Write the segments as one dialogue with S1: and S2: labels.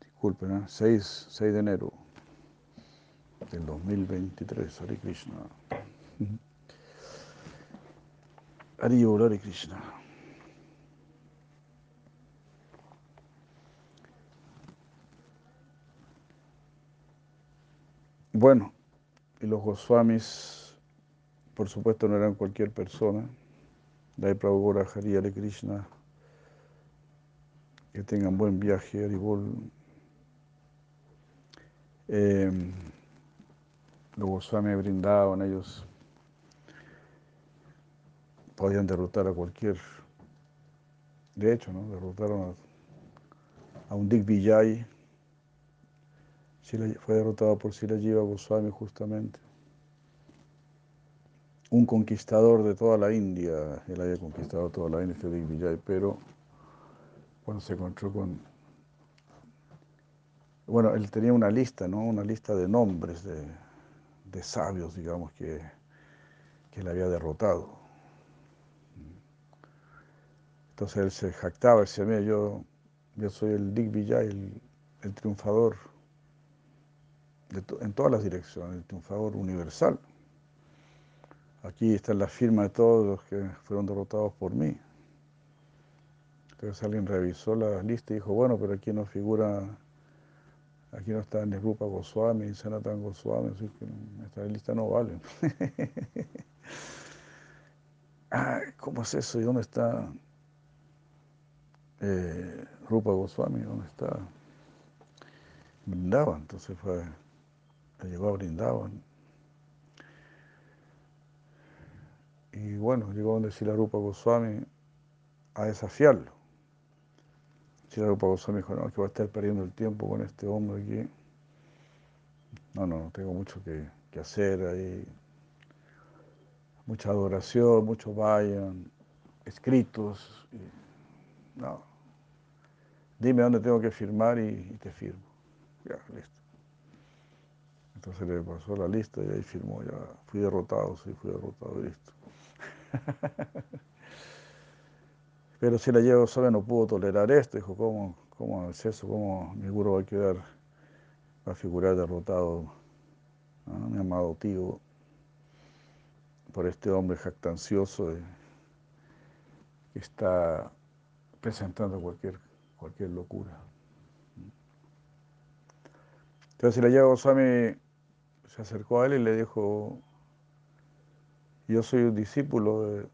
S1: Disculpen, ¿eh? 6, 6 de enero del 2023, Hare Krishna. Hare Hare Krishna. Bueno, y los Goswamis, por supuesto, no eran cualquier persona. Dai Hari Hare Krishna. Que tengan buen viaje, Haribol. Eh, los Goswami brindaban, ellos podían derrotar a cualquier, de hecho, ¿no? derrotaron a, a un Digvijay, fue derrotado por Sirajiva Goswami justamente, un conquistador de toda la India, él había conquistado toda la India, este Digvijay, pero cuando se encontró con bueno, él tenía una lista, ¿no? Una lista de nombres de, de sabios, digamos, que, que él había derrotado. Entonces él se jactaba, decía, mira, yo, yo soy el Digvijay, el, el triunfador de en todas las direcciones, el triunfador universal. Aquí está la firma de todos los que fueron derrotados por mí. Entonces alguien revisó la lista y dijo, bueno, pero aquí no figura Aquí no está Rupa Goswami, Sanatan Goswami, así que esta lista no vale. ¿Cómo es eso? ¿Y dónde está eh, Rupa Goswami? ¿Dónde está? Brindaban, entonces fue, llegó a Brindaban. Y bueno, llegó a donde la Rupa Goswami a desafiarlo. Goswami dijo, no, que voy a estar perdiendo el tiempo con este hombre aquí. No, no, tengo mucho que, hacer ahí. Mucha adoración, mucho vayan, escritos. no. Dime dónde tengo que firmar y, te firmo. Ya, listo. Entonces le pasó la lista y ahí firmó, ya fui derrotado, sí, fui derrotado, listo. Pero si la sola no pudo tolerar esto, dijo, ¿cómo, cómo es eso? ¿Cómo mi gurú va a quedar, va a figurar derrotado, mi amado tío, por este hombre jactancioso que está presentando cualquier, cualquier locura? Entonces si la lleva Goswami se acercó a él y le dijo, yo soy un discípulo de,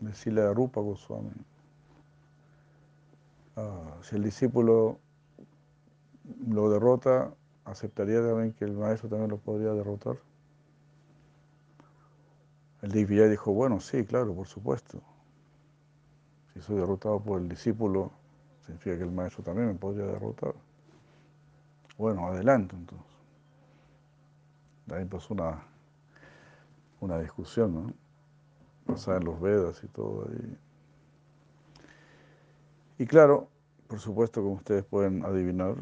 S1: de Sila Rupa Goswami. Ah, si el discípulo lo derrota, ¿aceptaría también que el maestro también lo podría derrotar? El Digvijay dijo, bueno, sí, claro, por supuesto. Si soy derrotado por el discípulo, significa que el maestro también me podría derrotar. Bueno, adelante entonces. Ahí pasó una, una discusión, ¿no? Pasada en los Vedas y todo ahí. Y claro, por supuesto, como ustedes pueden adivinar,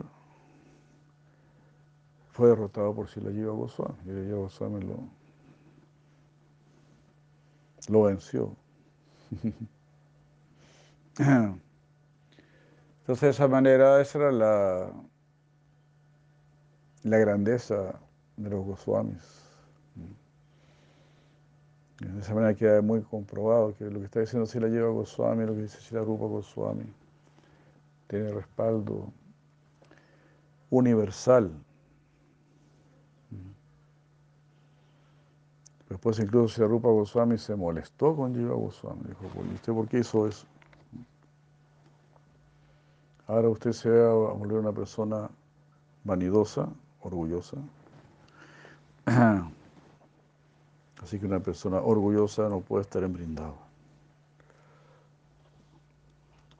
S1: fue derrotado por Shilajiva Goswami. Shilajiva Goswami lo, lo venció. Entonces, de esa manera, esa era la, la grandeza de los Goswamis. De esa manera queda muy comprobado que lo que está diciendo Shilajiva Goswami, lo que dice Shila Rupa Goswami, tiene respaldo universal. Después incluso si Rupa Goswami se molestó con Jiva Goswami. Dijo, ¿usted por qué hizo eso? Ahora usted se va a volver una persona vanidosa, orgullosa. Así que una persona orgullosa no puede estar en brindado.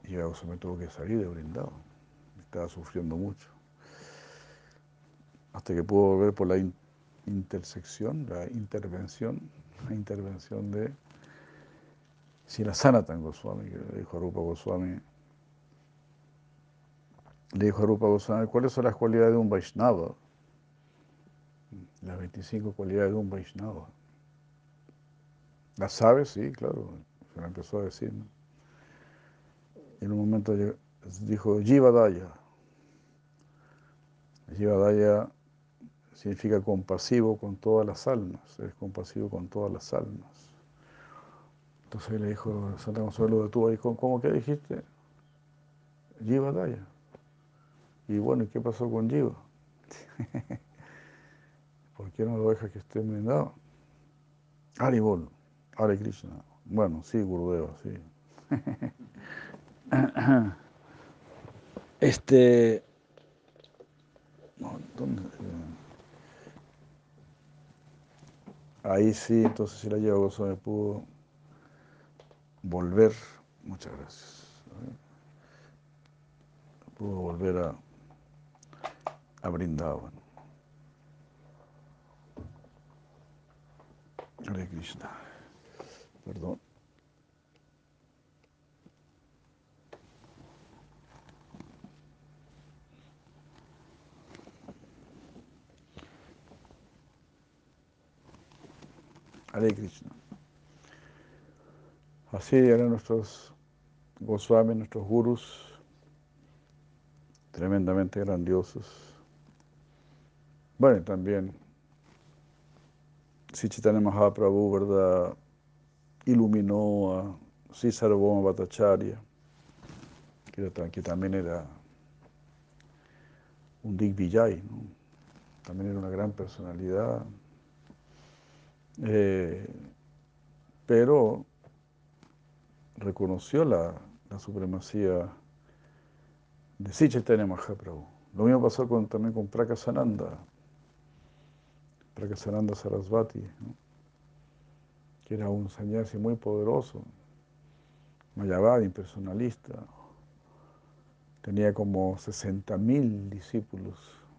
S1: Y se me tuvo que salir de brindado. Estaba sufriendo mucho. Hasta que pudo volver por la intersección, la intervención, la intervención de Sila Sanatan Goswami, que le dijo a Rupa Goswami, le dijo a Rupa Goswami, ¿cuáles son las cualidades de un Vaishnava? Las 25 cualidades de un Vaishnava. ¿Las sabes? Sí, claro. Se la empezó a decir. En un momento dijo Jivadaya. Jivadaya significa compasivo con todas las almas, es compasivo con todas las almas. Entonces le dijo Santa Consuelo de dijo, ¿cómo que dijiste? Jivadaya. Y bueno, ¿y qué pasó con Jiva? ¿Por qué no lo deja que esté enmendado? Haribol, Hare Krishna. Bueno, sí, Gurudeva, sí. Este. Ahí sí, entonces si la lleva gozo me pudo volver. Muchas gracias. Pudo volver a, a. Hare Krishna. Perdón. Hare Krishna. Así eran nuestros Goswami, nuestros gurus, tremendamente grandiosos. Bueno, también si Chaitanya Mahaprabhu, ¿verdad? Iluminó a Sri Sarvabhauma Bhattacharya, que, que, también era un Digvijay, ¿no? también era una gran personalidad. Eh, pero reconoció la, la supremacía de Sri Chaitanya Mahaprabhu. Lo mismo pasó también con Prakasananda, Prakasananda Sarasvati, que era un sannyasi muy poderoso, Mayavad, impersonalista. Tenía como 60.000 discípulos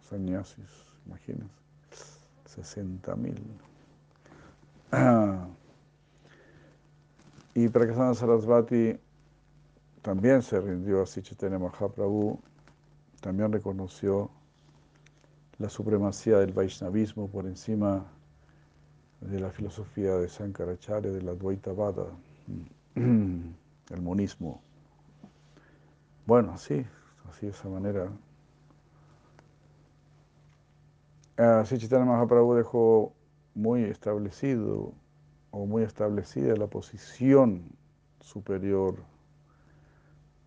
S1: sannyasis, imagínense, 60.000. Y Prakasana Sarasvati también se rindió a Sichitanya Mahaprabhu, también reconoció la supremacía del Vaishnavismo por encima de la filosofía de Sankaracharya, de la Dvaitavada, el monismo. Bueno, sí, así de esa manera. Así Chaitanya Mahaprabhu dejó muy establecido o muy establecida la posición superior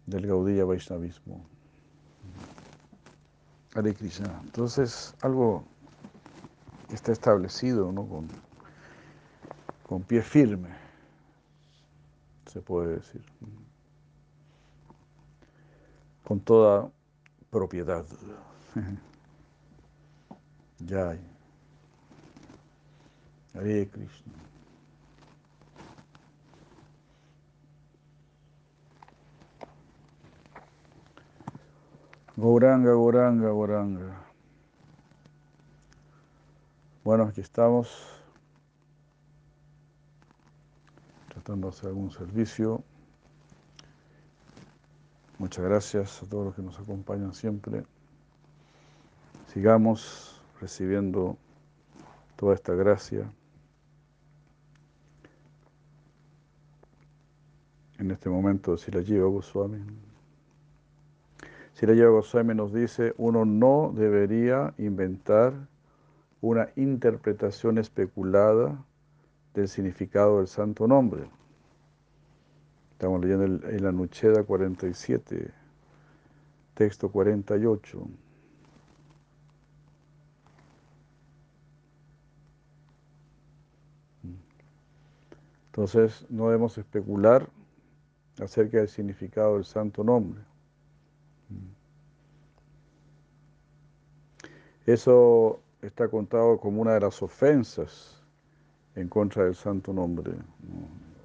S1: del Gaudiya Vaishnavismo. Hare Krishna. Entonces, algo que está establecido, ¿no? Con, con pie firme, se puede decir. Con toda propiedad. Ya. Hare Krishna. Goranga, Goranga, Goranga. Bueno, aquí estamos tratando de hacer algún servicio. Muchas gracias a todos los que nos acompañan siempre. Sigamos recibiendo toda esta gracia en este momento si la lleva Goswami. Si Goswami nos dice, uno no debería inventar una interpretación especulada del significado del santo nombre. Estamos leyendo en la Nucheda 47, texto 48. Entonces, no debemos especular acerca del significado del santo nombre. Eso está contado como una de las ofensas en contra del santo nombre,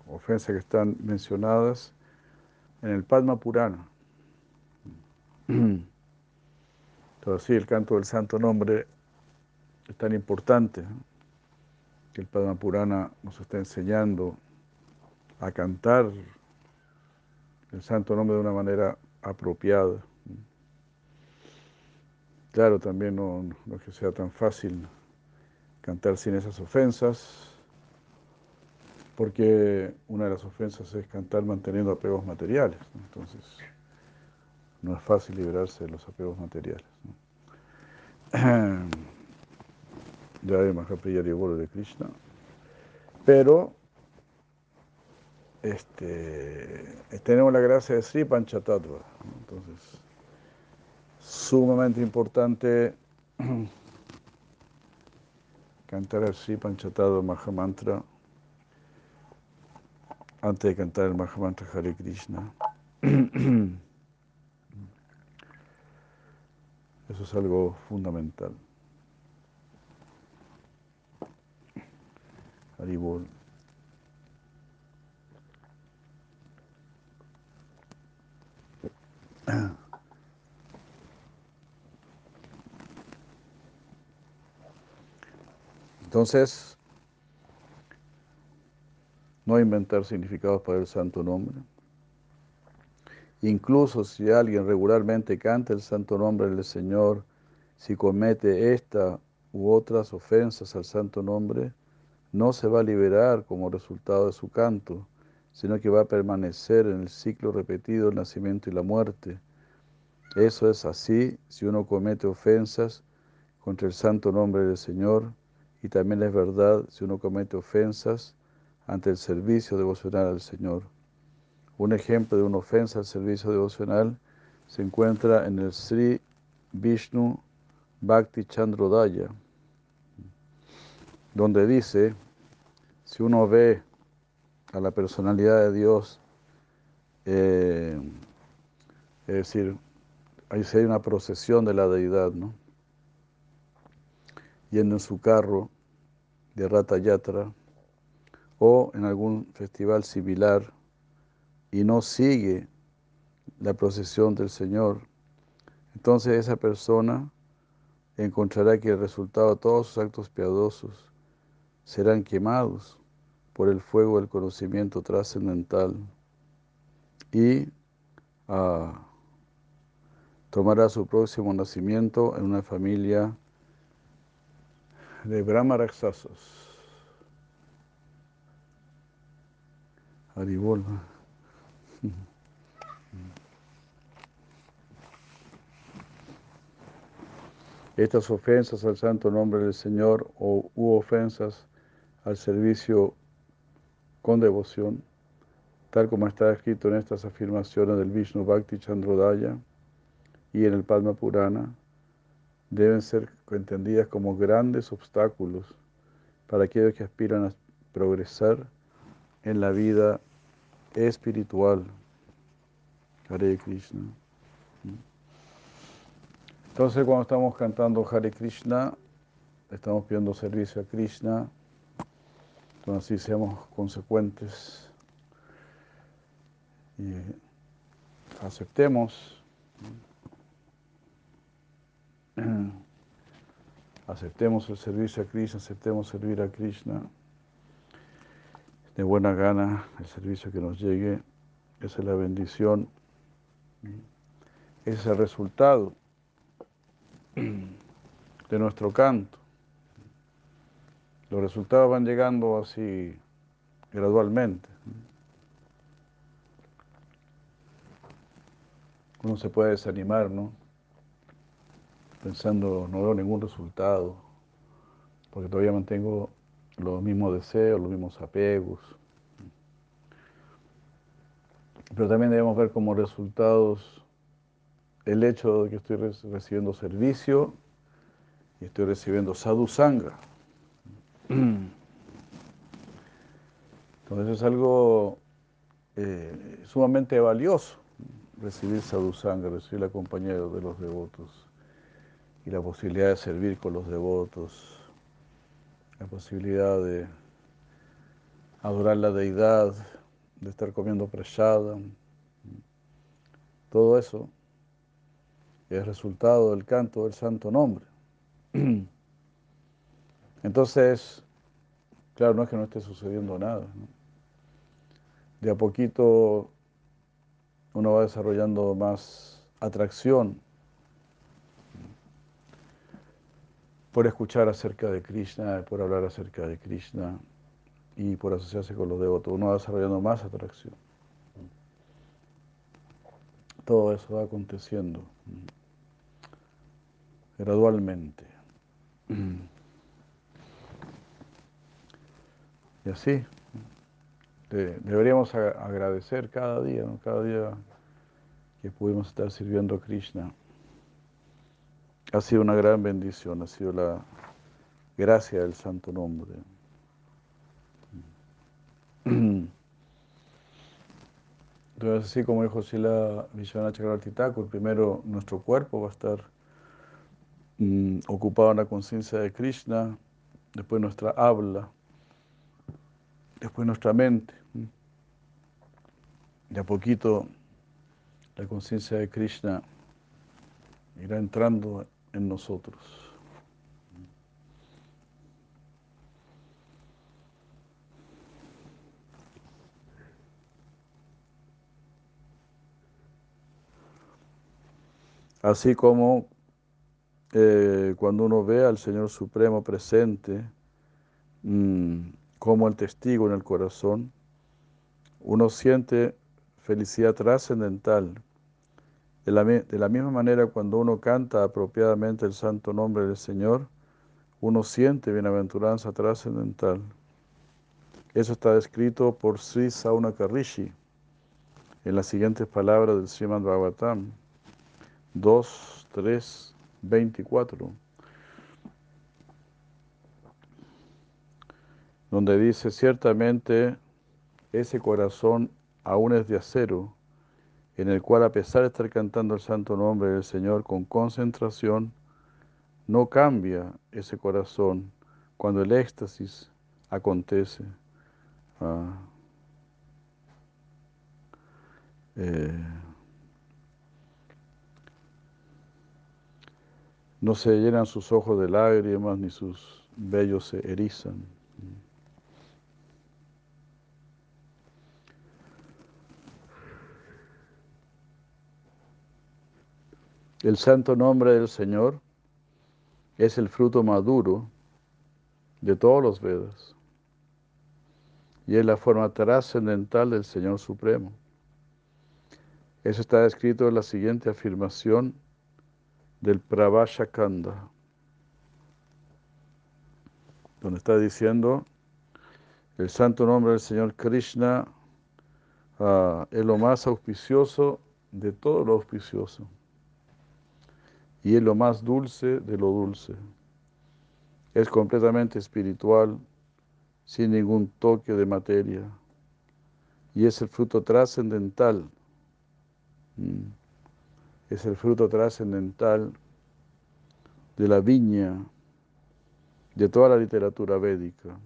S1: ofensas que están mencionadas en el Padma Purana. Entonces, sí, el canto del santo nombre es tan importante que el Padma Purana nos está enseñando a cantar el santo nombre de una manera apropiada. Claro, también no, es que sea tan fácil cantar sin esas ofensas, porque una de las ofensas es cantar manteniendo apegos materiales. Entonces, no es fácil liberarse de los apegos materiales. Ya hay Mahapriya de Krishna. Pero este, tenemos la gracia de Sri Panchatattva. Entonces, sumamente importante cantar el Sri Panchatattva Mahamantra antes de cantar el Mahamantra Hare Krishna. Eso es algo fundamental. Haribol. Entonces, no inventar significados para el santo nombre. Incluso si alguien regularmente canta el santo nombre del Señor, si comete esta u otras ofensas al santo nombre, no se va a liberar como resultado de su canto, sino que va a permanecer en el ciclo repetido del nacimiento y la muerte. Eso es así si uno comete ofensas contra el santo nombre del Señor, y también es verdad si uno comete ofensas ante el servicio devocional al Señor. Un ejemplo de una ofensa al servicio devocional se encuentra en el Sri Vishnu Bhakti Chandrodaya, donde dice, si uno ve a la personalidad de Dios, eh, es decir, ahí se hay una procesión de la deidad, ¿no? Yendo en su carro de Rata Yatra o en algún festival similar y no sigue la procesión del Señor, entonces esa persona encontrará que el resultado de todos sus actos piadosos serán quemados por el fuego del conocimiento trascendental y ah, tomará su próximo nacimiento en una familia de Brahma Raksasas. Haribol. Estas ofensas al santo nombre del Señor o u ofensas al servicio con devoción, tal como está escrito en estas afirmaciones del Vishnu Bhakti Chandrodaya y en el Padma Purana, deben ser entendidas como grandes obstáculos para aquellos que aspiran a progresar en la vida espiritual. Hare Krishna. Entonces cuando estamos cantando Hare Krishna, estamos pidiendo servicio a Krishna, entonces seamos consecuentes y aceptemos, aceptemos el servicio a Krishna, aceptemos servir a Krishna. De buena gana el servicio que nos llegue, esa es la bendición, ese es el resultado de nuestro canto. Los resultados van llegando así gradualmente. Uno se puede desanimar, ¿no? Pensando, no veo ningún resultado, porque todavía mantengo los mismos deseos, los mismos apegos. Pero también debemos ver como resultados el hecho de que estoy recibiendo servicio y estoy recibiendo sadhu sangha. Entonces es algo eh, sumamente valioso recibir sadhu sangha, recibir la compañía de los devotos y la posibilidad de servir con los devotos, la posibilidad de adorar la deidad, de estar comiendo prasada, todo eso es resultado del canto del santo nombre. Entonces, claro, no es que no esté sucediendo nada. De a poquito uno va desarrollando más atracción por escuchar acerca de Krishna, por hablar acerca de Krishna y por asociarse con los devotos. Uno va desarrollando más atracción. todo eso va aconteciendo gradualmente. Y así, deberíamos agradecer cada día, cada día que pudimos estar sirviendo a Krishna. Ha sido una gran bendición, ha sido la gracia del santo nombre. Entonces, así como dijo Sila Vishwanath Chakravarti primero nuestro cuerpo va a estar mm, ocupado en la conciencia de Krishna, después nuestra habla, después nuestra mente. De a poquito la conciencia de Krishna irá entrando en nosotros. Así como eh, cuando uno ve al Señor Supremo presente mm, como el testigo en el corazón, uno siente felicidad trascendental. De la, de la misma manera, cuando uno canta apropiadamente el santo nombre del Señor, uno siente bienaventuranza trascendental. Eso está descrito por Sri Saunaka Rishi en las siguientes palabras del Srimad Bhagavatam. 2, 3, 24, donde dice, ciertamente ese corazón aún es de acero, en el cual a pesar de estar cantando el santo nombre del Señor con concentración, no cambia ese corazón cuando el éxtasis acontece. Ah. Eh, No se llenan sus ojos de lágrimas ni sus vellos se erizan. El santo nombre del Señor es el fruto maduro de todos los Vedas y es la forma trascendental del Señor Supremo. Eso está escrito en la siguiente afirmación del Pravashakanda, donde está diciendo el santo nombre del Señor Krishna ah, es lo más auspicioso de todo lo auspicioso y es lo más dulce de lo dulce. Es completamente espiritual, sin ningún toque de materia, y es el fruto trascendental. Mm es el fruto trascendental de la viña de toda la literatura védica.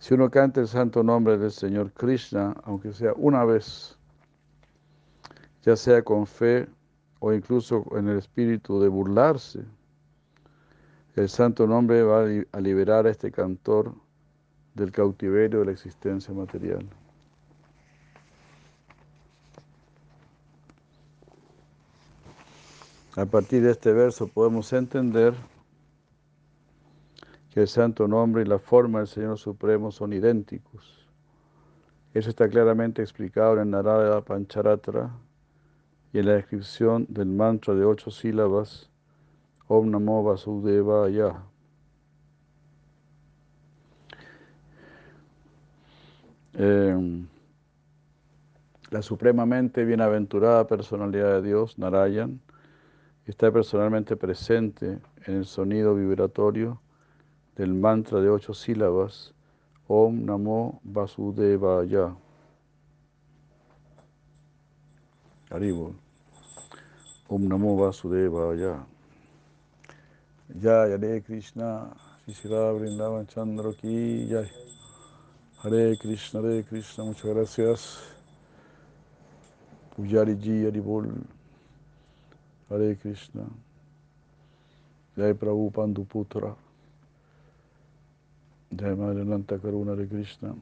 S1: Si uno canta el santo nombre del Señor Krishna, aunque sea una vez, ya sea con fe o incluso en el espíritu de burlarse, el santo nombre va a liberar a este cantor del cautiverio de la existencia material. A partir de este verso podemos entender que el santo nombre y la forma del Señor Supremo son idénticos. Eso está claramente explicado en Narada Pancharatra y en la descripción del mantra de ocho sílabas Om Namo Vasudevaya. Eh, la supremamente bienaventurada personalidad de Dios, Narayan, está personalmente presente en el sonido vibratorio del mantra de ocho sílabas Om Namo Vasudevaya. Haribo. Om Namo Vasudevaya. Ya Hare Krishna, Shishira Vrindavan Chandra ki Jai. Hare Krishna, Hare Krishna, muchas gracias. Pujari Ji Haribol. Hare Krishna. Jai Prabhu Panduputra. Jai Madre Nanta Karuna Hare Krishna.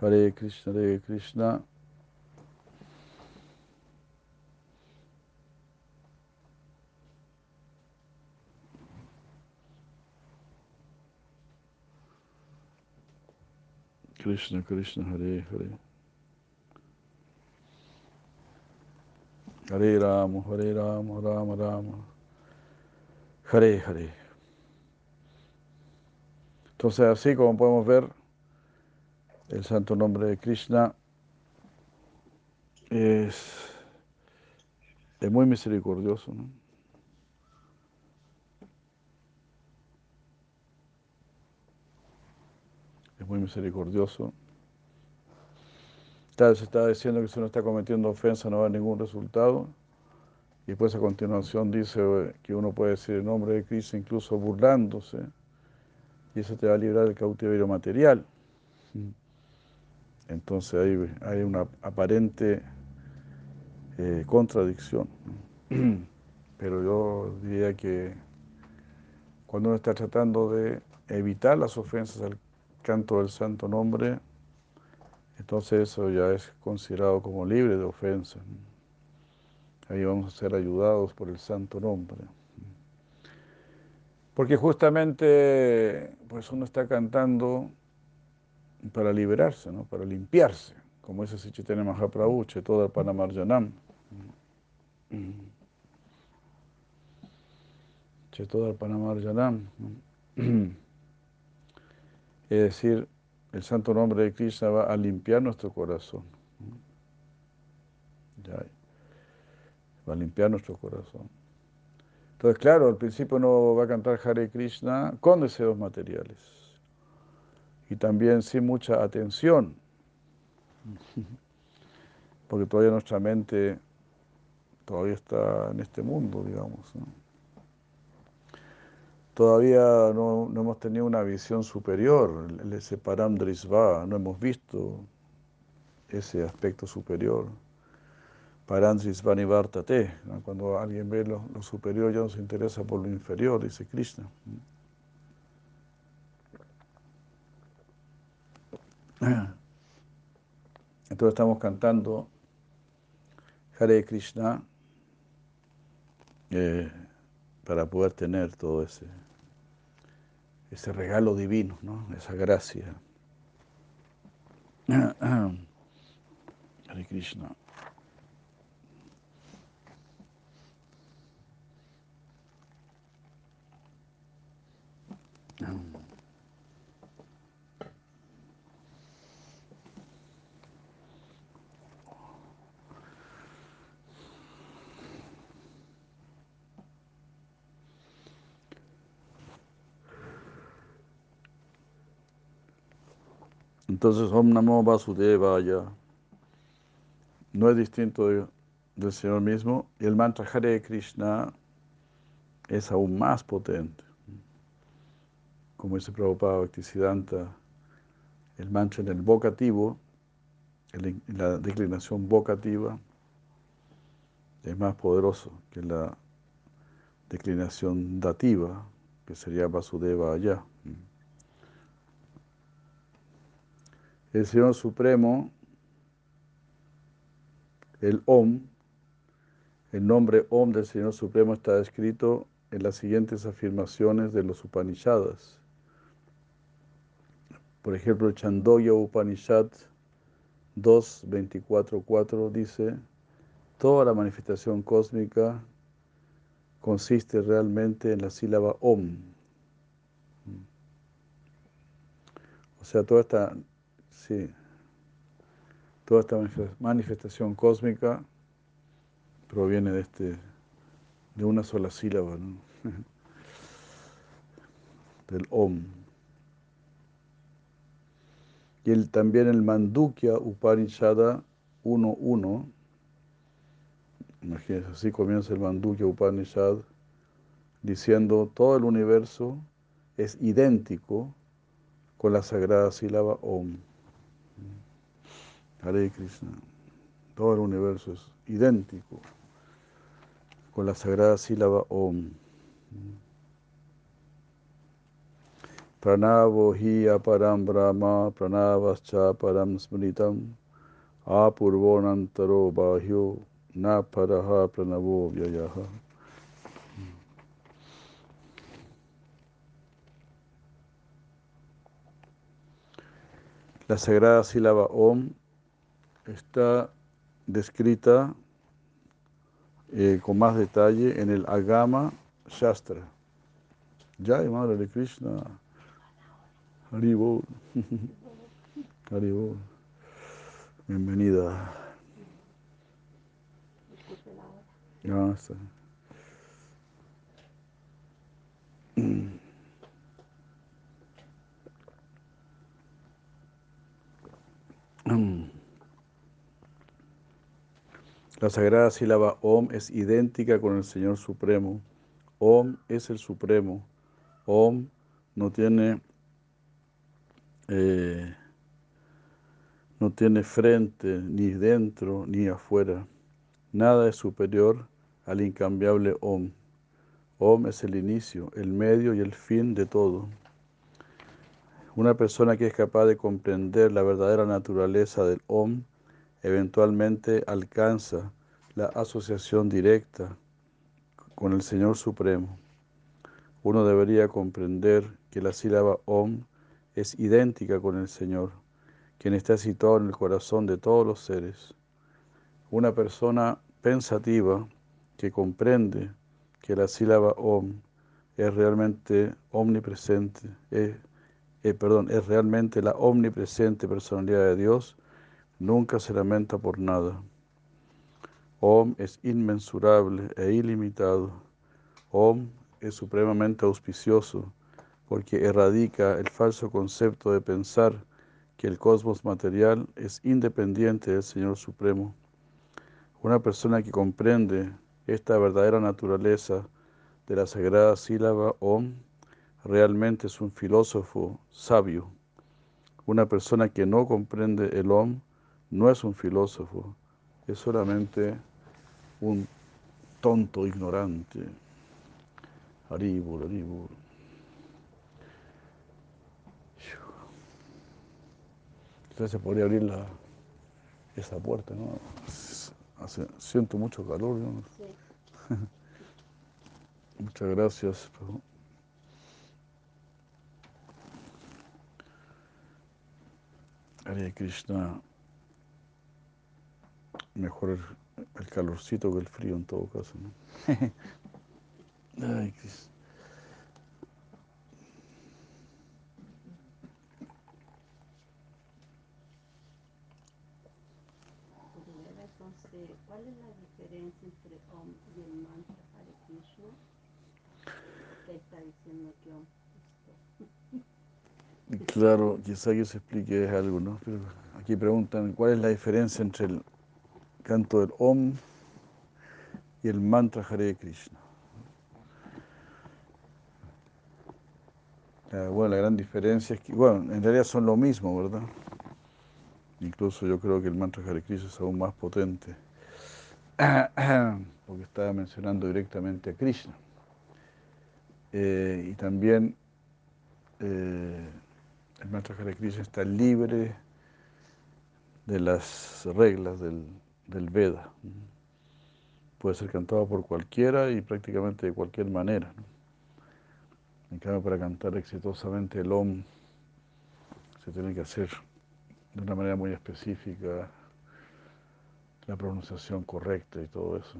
S1: Hare Krishna, Hare Krishna. Krishna, Krishna, Hare Hare. Hare Rama, Hare Rama, Rama Rama. Hare Hare. Entonces, así como podemos ver, el santo nombre de Krishna es, es muy misericordioso. Es muy misericordioso. Tal se está diciendo que si uno está cometiendo ofensa no va a ningún resultado. Y pues a continuación dice que uno puede decir el nombre de Cristo incluso burlándose. Y eso te va a librar del cautiverio material. Entonces hay, hay una aparente eh, contradicción. Pero yo diría que cuando uno está tratando de evitar las ofensas al canto del santo nombre, entonces eso ya es considerado como libre de ofensas. Ahí vamos a ser ayudados por el santo nombre. Porque justamente pues uno está cantando para liberarse, ¿no? para limpiarse, como dice Sichitene Mahaprabhu, todo el Panamarjanam. Chetodar Panamarjanam. Es decir, el santo nombre de Krishna va a limpiar nuestro corazón. va a limpiar nuestro corazón. Entonces, claro, al principio uno va a cantar Hare Krishna con deseos materiales y también sin mucha atención, porque todavía nuestra mente todavía está en este mundo, digamos. Todavía no, hemos tenido una visión superior, ese paramdrisva, no hemos visto ese aspecto superior. Parandrisva nivartate, cuando alguien ve lo, lo superior ya no se interesa por lo inferior, dice Krishna. Entonces estamos cantando Hare Krishna eh, para poder tener todo ese, ese regalo divino, ¿no? esa gracia. Hare Krishna. Entonces, Om Namo Vasudevaya no es distinto del Señor mismo y el mantra Hare Krishna es aún más potente. Como dice Prabhupada Bhaktisiddhanta, el mantra en el vocativo, en la declinación vocativa, es más poderoso que la declinación dativa, que sería Vasudeva allá. El Señor Supremo, el Om, el nombre Om del Señor Supremo está escrito en las siguientes afirmaciones de los Upanishads. Por ejemplo, el Chandoya Upanishad 2.24.4 dice, toda la manifestación cósmica consiste realmente en la sílaba Om. O sea, toda esta Sí. Toda esta manifestación cósmica proviene de este de una sola sílaba, del Om. Y el, también el Mandukya Upanishada 1.1, imagínense, así comienza el Mandukya Upanishad, diciendo todo el universo es idéntico con la sagrada sílaba Om. Hare Krishna. Todo el universo es idéntico con la sagrada sílaba Om. Pranavo hi aparam brahma pranavascha param smritam apurvonantaro bahyo na paraha pranavo vyayaha. La sagrada sílaba Om está descrita eh, con más detalle en el Agama Shastra. Jai Madre de Krishna. Haribol. Haribol. Bienvenida. No, está. La sagrada sílaba Om es idéntica con el Señor Supremo. Om es el Supremo. Om no tiene, eh, no tiene frente ni dentro ni afuera. Nada es superior al incambiable Om. Om es el inicio, el medio y el fin de todo. Una persona que es capaz de comprender la verdadera naturaleza del Om eventualmente alcanza la asociación directa con el Señor Supremo. Uno debería comprender que la sílaba Om es idéntica con el Señor, quien está situado en el corazón de todos los seres. Una persona pensativa que comprende que la sílaba Om es realmente omnipresente, es, eh, perdón, es realmente la omnipresente personalidad de Dios, nunca se lamenta por nada. Om es inmensurable e ilimitado. Om es supremamente auspicioso porque erradica el falso concepto de pensar que el cosmos material es independiente del Señor Supremo. Una persona que comprende esta verdadera naturaleza de la sagrada sílaba Om realmente es un filósofo sabio. Una persona que no comprende el Om no es un filósofo, es solamente un tonto ignorante. Haribur, haribur. Entonces se podría abrir la, esa puerta, ¿no? siento mucho calor. ¿no? Muchas gracias. Hare Krishna mejor el, calorcito que el frío en todo caso. ¿no? Ay,
S2: Entonces, ¿cuál es la diferencia entre Om y el mantra Hare Krishna? ¿Qué está diciendo que Om
S1: Claro, quizá que se explique algo, ¿no? Pero aquí preguntan, ¿cuál es la diferencia entre el canto del Om y el mantra Hare Krishna. bueno, la gran diferencia es que, bueno, en realidad son lo mismo, ¿verdad? Incluso yo creo que el mantra Hare Krishna es aún más potente, porque estaba mencionando directamente a Krishna. Eh, y también eh, el mantra Hare Krishna está libre de las reglas del, del Veda. Puede ser cantado por cualquiera y prácticamente de cualquier manera. En cambio, para cantar exitosamente el Om se tiene que hacer de una manera muy específica la pronunciación correcta y todo eso.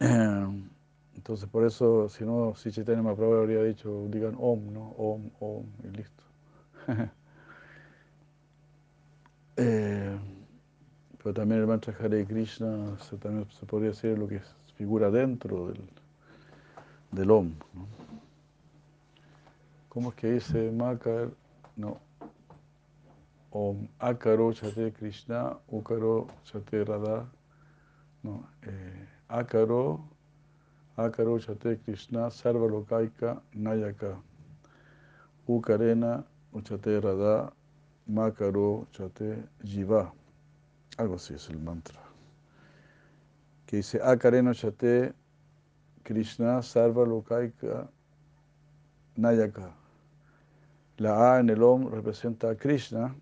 S1: Entonces, por eso, si no, si Chaitanya Mahaprabhu habría dicho, digan Om, ¿no? Om, Om, y listo. Eh, pero también el mantra Hare Krishna se, también se podría decir lo que figura dentro del, del Om. ¿Cómo es que dice Makar? No. Om Akaro Chate Krishna, Ukaro Chate Radha. No. Eh, Akaro, Akaro Chate Krishna, Sarva Lokaika Nayaka. Ukarena Uchate Radha, Makaro Chate Jiva. Algo así es el mantra. Que dice Akareno Chate Krishna Sarva Lokaika Nayaka. La A en el Om representa a Krishna,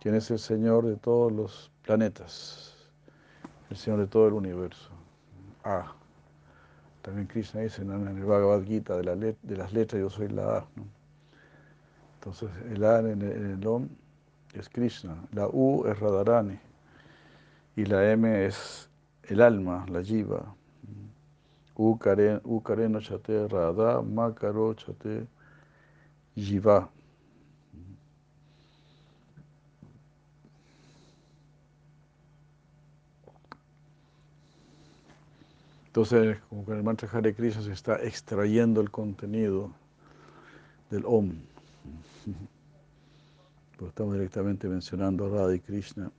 S1: quien es el Señor de todos los planetas, el Señor de todo el universo. A. También Krishna dice en el Bhagavad Gita de las letras yo soy la A. Entonces el A en el, Om es Krishna, la U es Radharani y la M es el alma, la jiva. U kareno chate radha, makaro chate jiva. Entonces, como con el mantra Hare Krishna se está extrayendo el contenido del Om. Estamos directamente mencionando a Radha Krishna.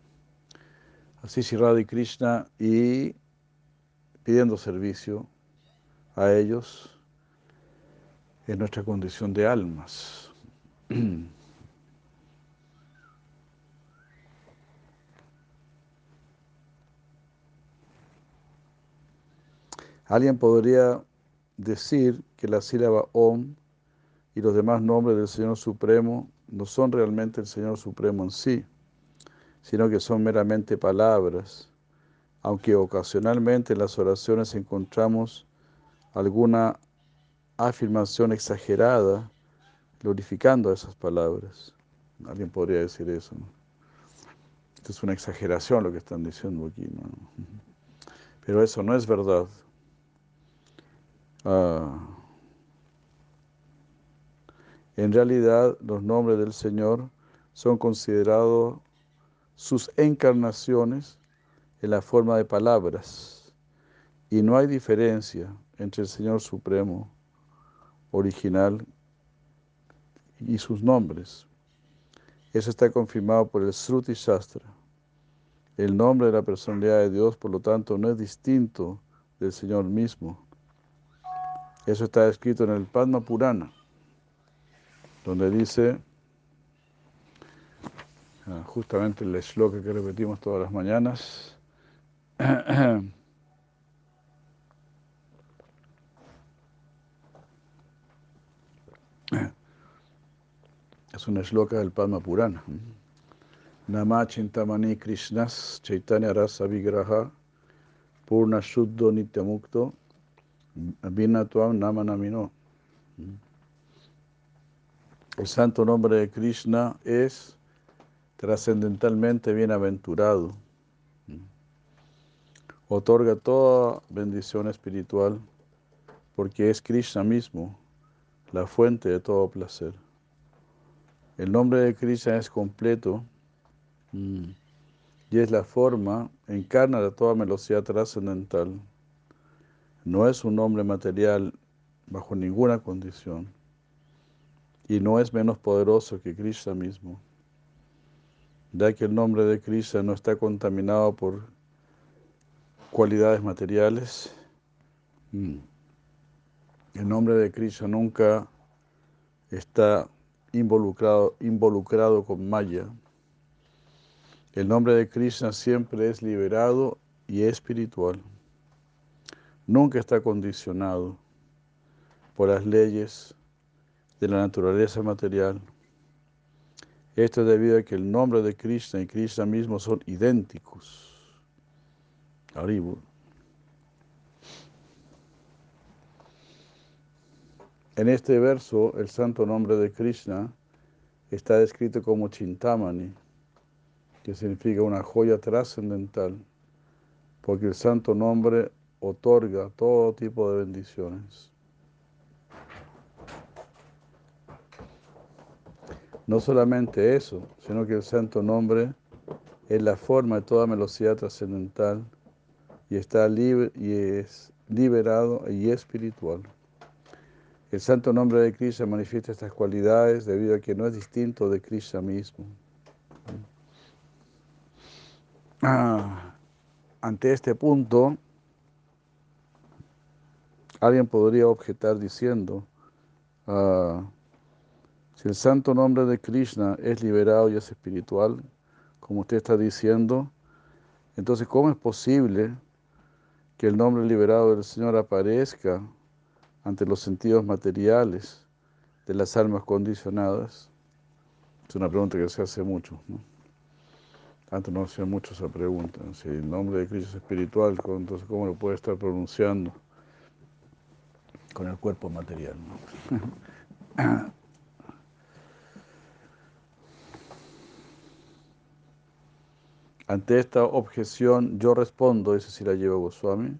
S1: Así si Radha y Krishna y pidiendo servicio a ellos en nuestra condición de almas. Alguien podría decir que la sílaba Om y los demás nombres del Señor Supremo no son realmente el Señor Supremo en sí, sino que son meramente palabras, aunque ocasionalmente en las oraciones encontramos alguna afirmación exagerada glorificando esas palabras. Alguien podría decir eso. Esto es una exageración lo que están diciendo aquí. Pero eso no es verdad. Ah. En realidad, los nombres del Señor son considerados sus encarnaciones en la forma de palabras y no hay diferencia entre el Señor Supremo original y sus nombres. Eso está confirmado por el Sruti Shastra. El nombre de la personalidad de Dios, por lo tanto, no es distinto del Señor mismo. Eso está escrito en el Padma Purana, donde dice, ah, justamente el shloka que repetimos todas las mañanas, es una shloka del Padma Purana. Nama Chintamani Krishnas Chaitanya Rasa Vigraha Purna Shuddho Nityamukto Namanamino. El santo nombre de Krishna es trascendentalmente bienaventurado. Otorga toda bendición espiritual porque es Krishna mismo, la fuente de todo placer. El nombre de Krishna es completo mm, y es la forma, encarna de toda velocidad trascendental. No es un nombre material bajo ninguna condición y no es menos poderoso que Krishna mismo, ya que el nombre de Krishna no está contaminado por cualidades materiales. Mm. El nombre de Krishna nunca está involucrado, involucrado con Maya. El nombre de Krishna siempre es liberado y espiritual nunca está condicionado por las leyes de la naturaleza material. Esto es debido a que el nombre de Krishna y Krishna mismo son idénticos. En este verso, el santo nombre de Krishna está descrito como Chintamani, que significa una joya trascendental, porque el santo nombre otorga todo tipo de bendiciones. No solamente eso, sino que el santo nombre es la forma de toda velocidad trascendental y está libre y es liberado y espiritual. El santo nombre de Krishna manifiesta estas cualidades debido a que no es distinto de Krishna mismo. Ah, ante este punto, Alguien podría objetar diciendo, ah, si el santo nombre de Krishna es liberado y es espiritual, como usted está diciendo, entonces ¿cómo es posible que el nombre liberado del Señor aparezca ante los sentidos materiales de las almas condicionadas? Es una pregunta que se hace mucho. Antes no hacía mucho esa pregunta. Si el nombre de Cristo es espiritual, entonces ¿cómo lo puede estar pronunciando? con el cuerpo material. Ante esta objeción yo respondo, dice Sirayeva Goswami,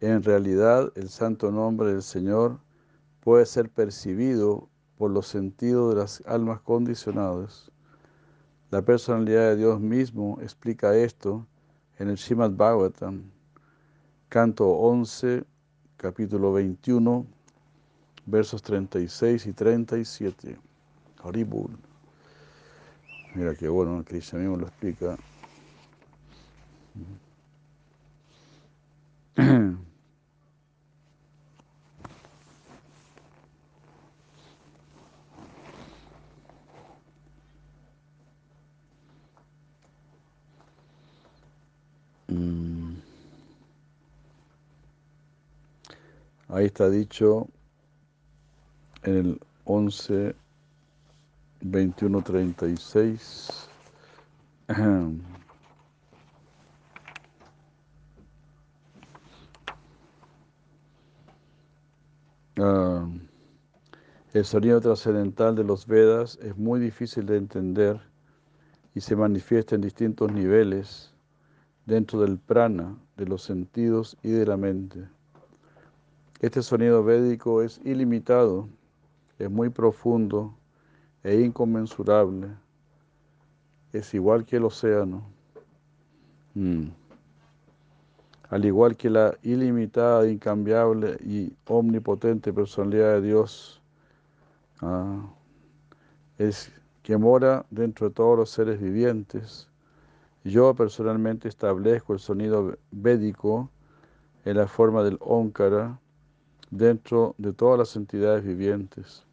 S1: en realidad el santo nombre del Señor puede ser percibido por los sentidos de las almas condicionadas. La personalidad de Dios mismo explica esto en el Srimad Bhagavatam, canto 11, capítulo 21, versos 36 y 37. Haribul. Mira qué bueno, Krishna mismo lo explica. Mm. Ahí está dicho en el 11, 21, 36. Ah, el sonido trascendental de los Vedas es muy difícil de entender y se manifiesta en distintos niveles dentro del prana, de los sentidos y de la mente. Este sonido védico es ilimitado, es muy profundo e inconmensurable. Es igual que el océano. Mm al igual que la ilimitada, incambiable y omnipotente personalidad de Dios, ah, es que mora dentro de todos los seres vivientes. Yo personalmente establezco el sonido védico en la forma del Onkara dentro de todas las entidades vivientes.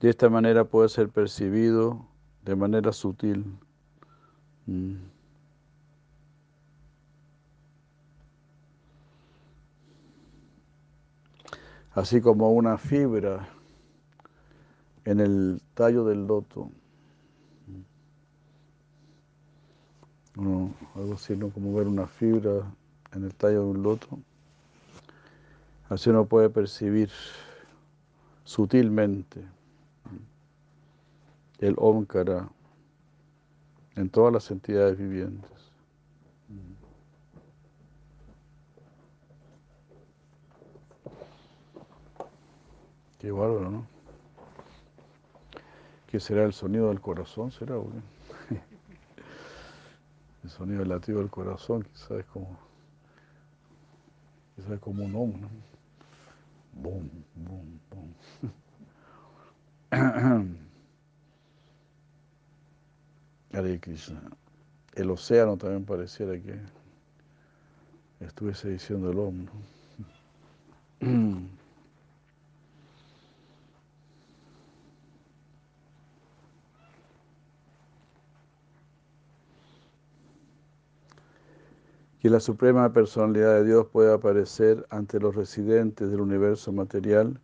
S1: De esta manera puede ser percibido de manera sutil. Mm. Así como una fibra en el tallo del loto. algo así, ¿no? Como ver una fibra en el tallo de un loto. Así uno puede percibir sutilmente el Omkara en todas las entidades vivientes. Qué bárbaro, ¿no? ¿Qué será el sonido del corazón? ¿Será? El sonido del latido del corazón, quizás es como, quizás es como un hombre, ¿no? Boom, boom, boom. Hare. El océano también pareciera que estuviese diciendo el hombre. que la suprema personalidad de Dios pueda aparecer ante los residentes del universo material,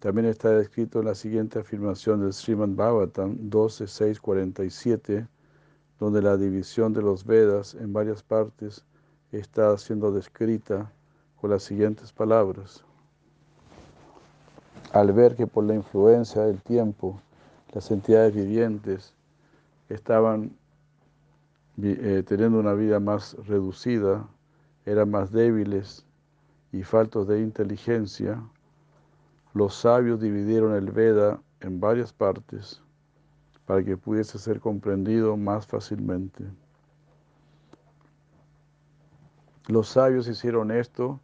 S1: también está descrito en la siguiente afirmación del Srimad Bhagavatam 12.6.47, donde la división de los Vedas en varias partes está siendo descrita con las siguientes palabras. Al ver que por la influencia del tiempo las entidades vivientes estaban eh, teniendo una vida más reducida, eran más débiles y faltos de inteligencia, los sabios dividieron el Veda en varias partes para que pudiese ser comprendido más fácilmente. Los sabios hicieron esto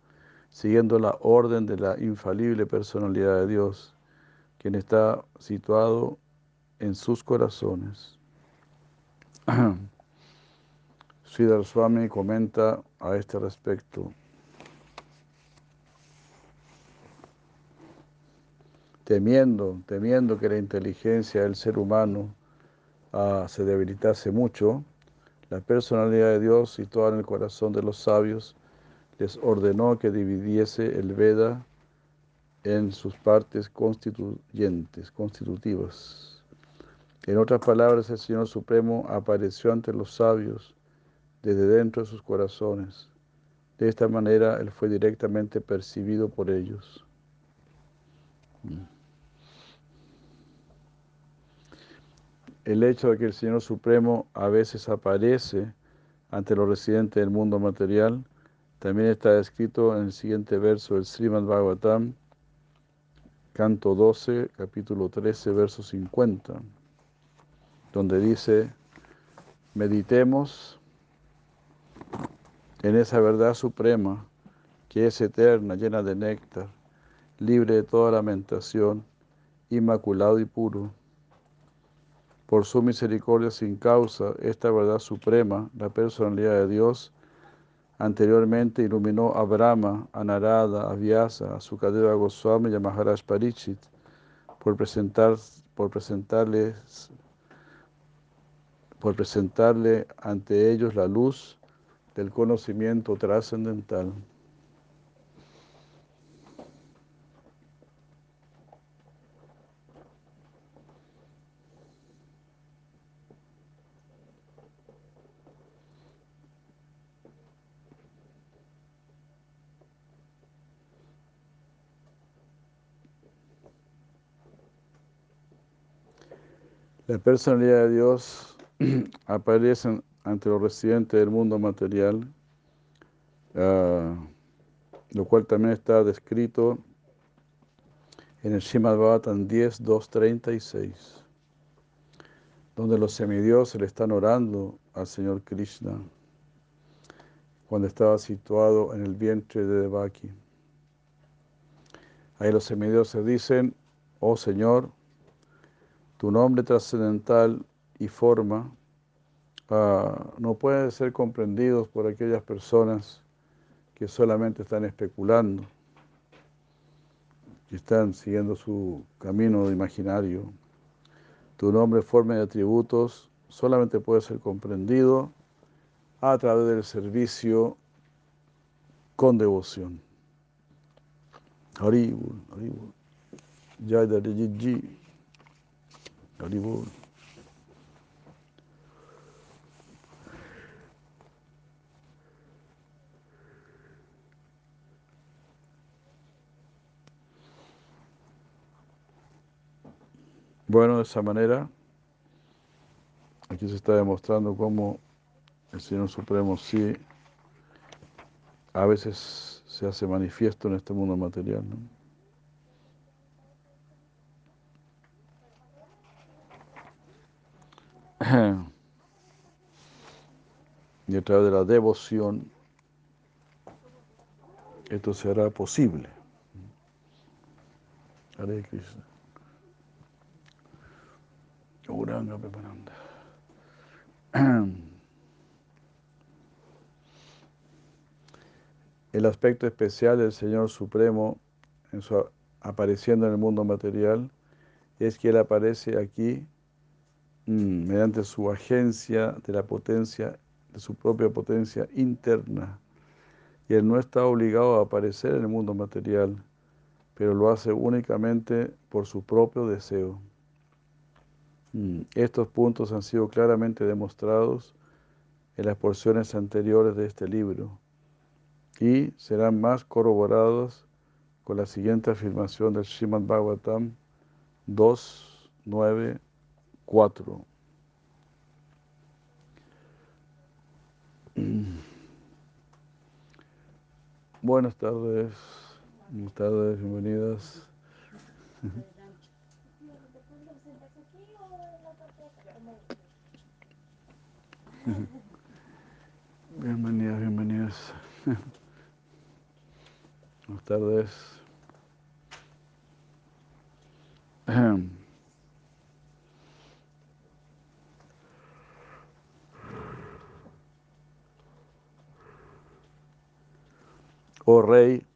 S1: siguiendo la orden de la infalible personalidad de Dios, quien está situado en sus corazones. Sridhar Swami comenta a este respecto. Temiendo, temiendo que la inteligencia del ser humano ah, se debilitase mucho, la personalidad de Dios situada en el corazón de los sabios les ordenó que dividiese el Veda en sus partes constituyentes, constitutivas. En otras palabras, el Señor Supremo apareció ante los sabios desde dentro de sus corazones De esta manera, él fue directamente percibido por ellos. El hecho de que el Señor Supremo a veces aparece ante los residentes del mundo material también está escrito en el siguiente verso del Srimad Bhagavatam, canto 12, capítulo 13, verso 50, donde dice, meditemos en esa verdad suprema que es eterna, llena de néctar, libre de toda lamentación, inmaculado y puro. Por su misericordia sin causa, esta verdad suprema, la personalidad de Dios, anteriormente iluminó a Brahma, a Narada, a Vyasa, a Sukadeva Goswami y a Maharaj Parichit por, presentar, por presentarles por presentarle ante ellos la luz del conocimiento trascendental. La personalidad de Dios aparece ante los residentes del mundo material, uh, lo cual también está descrito en el Shimad Bhavatan 10, 2, 36, donde los semidioses le están orando al Señor Krishna cuando estaba situado en el vientre de Devaki. Ahí los semidioses dicen, oh Señor, tu nombre trascendental y forma uh, no pueden ser comprendidos por aquellas personas que solamente están especulando, que están siguiendo su camino imaginario. Tu nombre, forma y atributos solamente puede ser comprendido a través del servicio con devoción. Haribul, Haribul, Jai. Haribul. Bueno, de esa manera, aquí se está demostrando cómo el Señor Supremo sí a veces se hace manifiesto en este mundo material. Y a través de la devoción, esto será posible. Hare Krishna. Uranga Pepananda. El aspecto especial del Señor Supremo en su apareciendo en el mundo material es que Él aparece aquí mmm, mediante su agencia de la potencia, de su propia potencia interna. Y Él no está obligado a aparecer en el mundo material, pero lo hace únicamente por su propio deseo. Estos puntos han sido claramente demostrados en las porciones anteriores de este libro y serán más corroborados con la siguiente afirmación del Srimad Bhagavatam 2, 9, 4. Buenas tardes, buenas tardes, bienvenidas. Bienvenidas, bienvenidas. Buenas tardes. Oh Rey,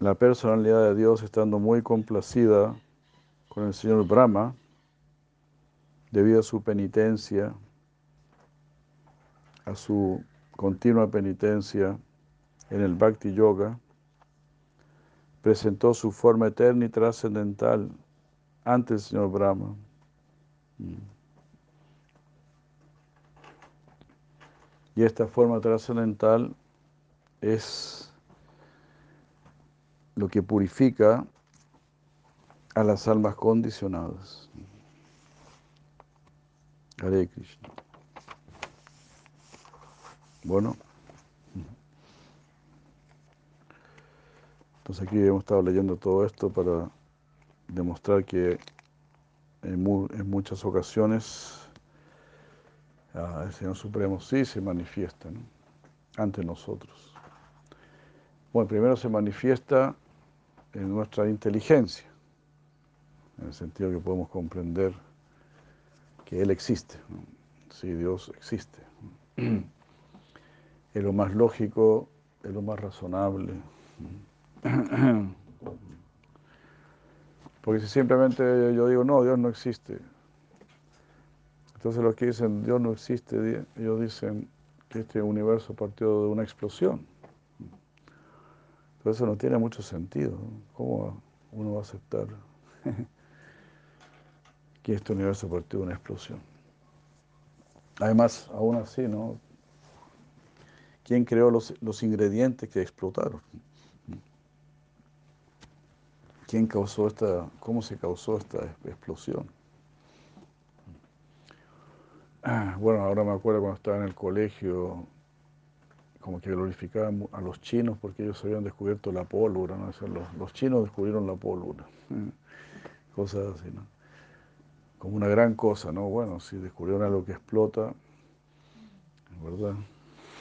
S1: la personalidad de Dios estando muy complacida con el Señor Brahma, debido a su penitencia, a su continua penitencia en el Bhakti Yoga, presentó su forma eterna y trascendental ante el Señor Brahma. Y esta forma trascendental es lo que purifica a las almas condicionadas. Hare. Bueno. Entonces aquí hemos estado leyendo todo esto para demostrar que en, muchas ocasiones ah, el Señor Supremo sí se manifiesta ante nosotros. Bueno, primero se manifiesta en nuestra inteligencia, en el sentido que podemos comprender que Él existe, si Dios existe. Es lo más lógico, es lo más razonable. Porque si simplemente yo digo, no, Dios no existe. Entonces los que dicen, Dios no existe, ellos dicen que este universo partió de una explosión. Pero eso no tiene mucho sentido. ¿Cómo uno va a aceptar que este universo partió de una explosión? Además, aún así, ¿no? ¿Quién creó los, los ingredientes que explotaron? quién causó esta, cómo se causó esta explosión. Ah, bueno, ahora me acuerdo cuando estaba en el colegio, como que glorificaban a los chinos porque ellos habían descubierto la pólvora, ¿no? los, chinos descubrieron la pólvora, cosas así, ¿no? Como una gran cosa, ¿no? Bueno, si descubrieron algo que explota, ¿verdad?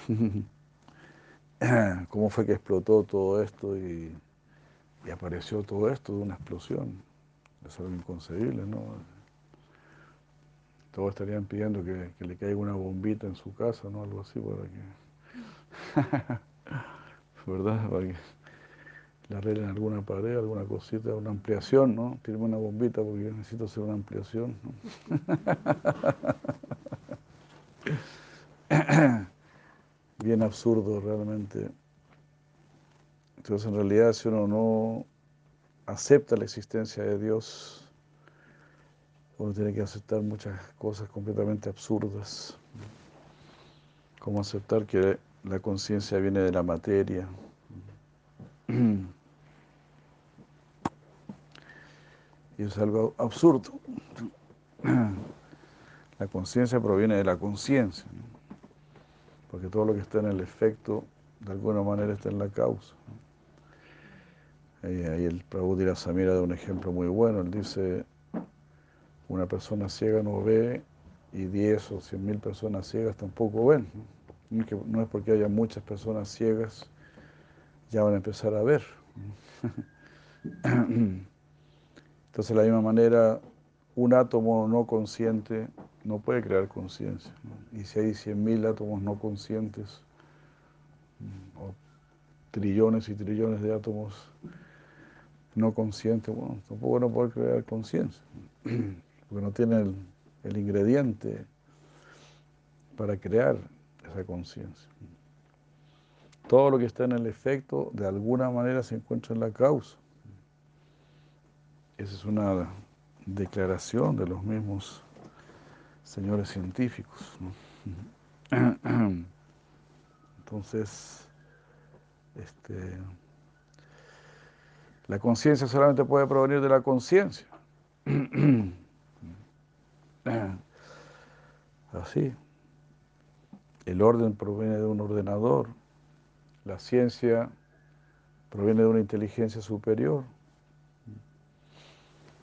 S1: ¿Cómo fue que explotó todo esto y apareció todo esto de una explosión. Es algo inconcebible, ¿no? Todos estarían pidiendo que, le caiga una bombita en su casa, ¿no? Algo así para que... ¿Verdad? Para que le arreglen alguna pared, alguna cosita, una ampliación, ¿no? Tiene una bombita porque necesito hacer una ampliación, Bien absurdo realmente. Entonces, en realidad, si uno no acepta la existencia de Dios, uno tiene que aceptar muchas cosas completamente absurdas, como aceptar que la conciencia viene de la materia. Y es algo absurdo. La conciencia proviene de la conciencia, porque todo lo que está en el efecto, de alguna manera está en la causa. Ahí, el Prabhu Samira da un ejemplo muy bueno. Él dice, una persona ciega no ve y 10 o 100 mil personas ciegas tampoco ven. No es porque haya muchas personas ciegas, ya van a empezar a ver. Entonces, de la misma manera, un átomo no consciente no puede crear conciencia. Y si hay 100.000 átomos no conscientes, o trillones y trillones de átomos no consciente, bueno, tampoco no puede crear conciencia, porque no tiene el, ingrediente para crear esa conciencia. Todo lo que está en el efecto, de alguna manera se encuentra en la causa. Esa es una declaración de los mismos señores científicos. Entonces, este, la conciencia solamente puede provenir de la conciencia. Así. El orden proviene de un ordenador. La ciencia proviene de una inteligencia superior.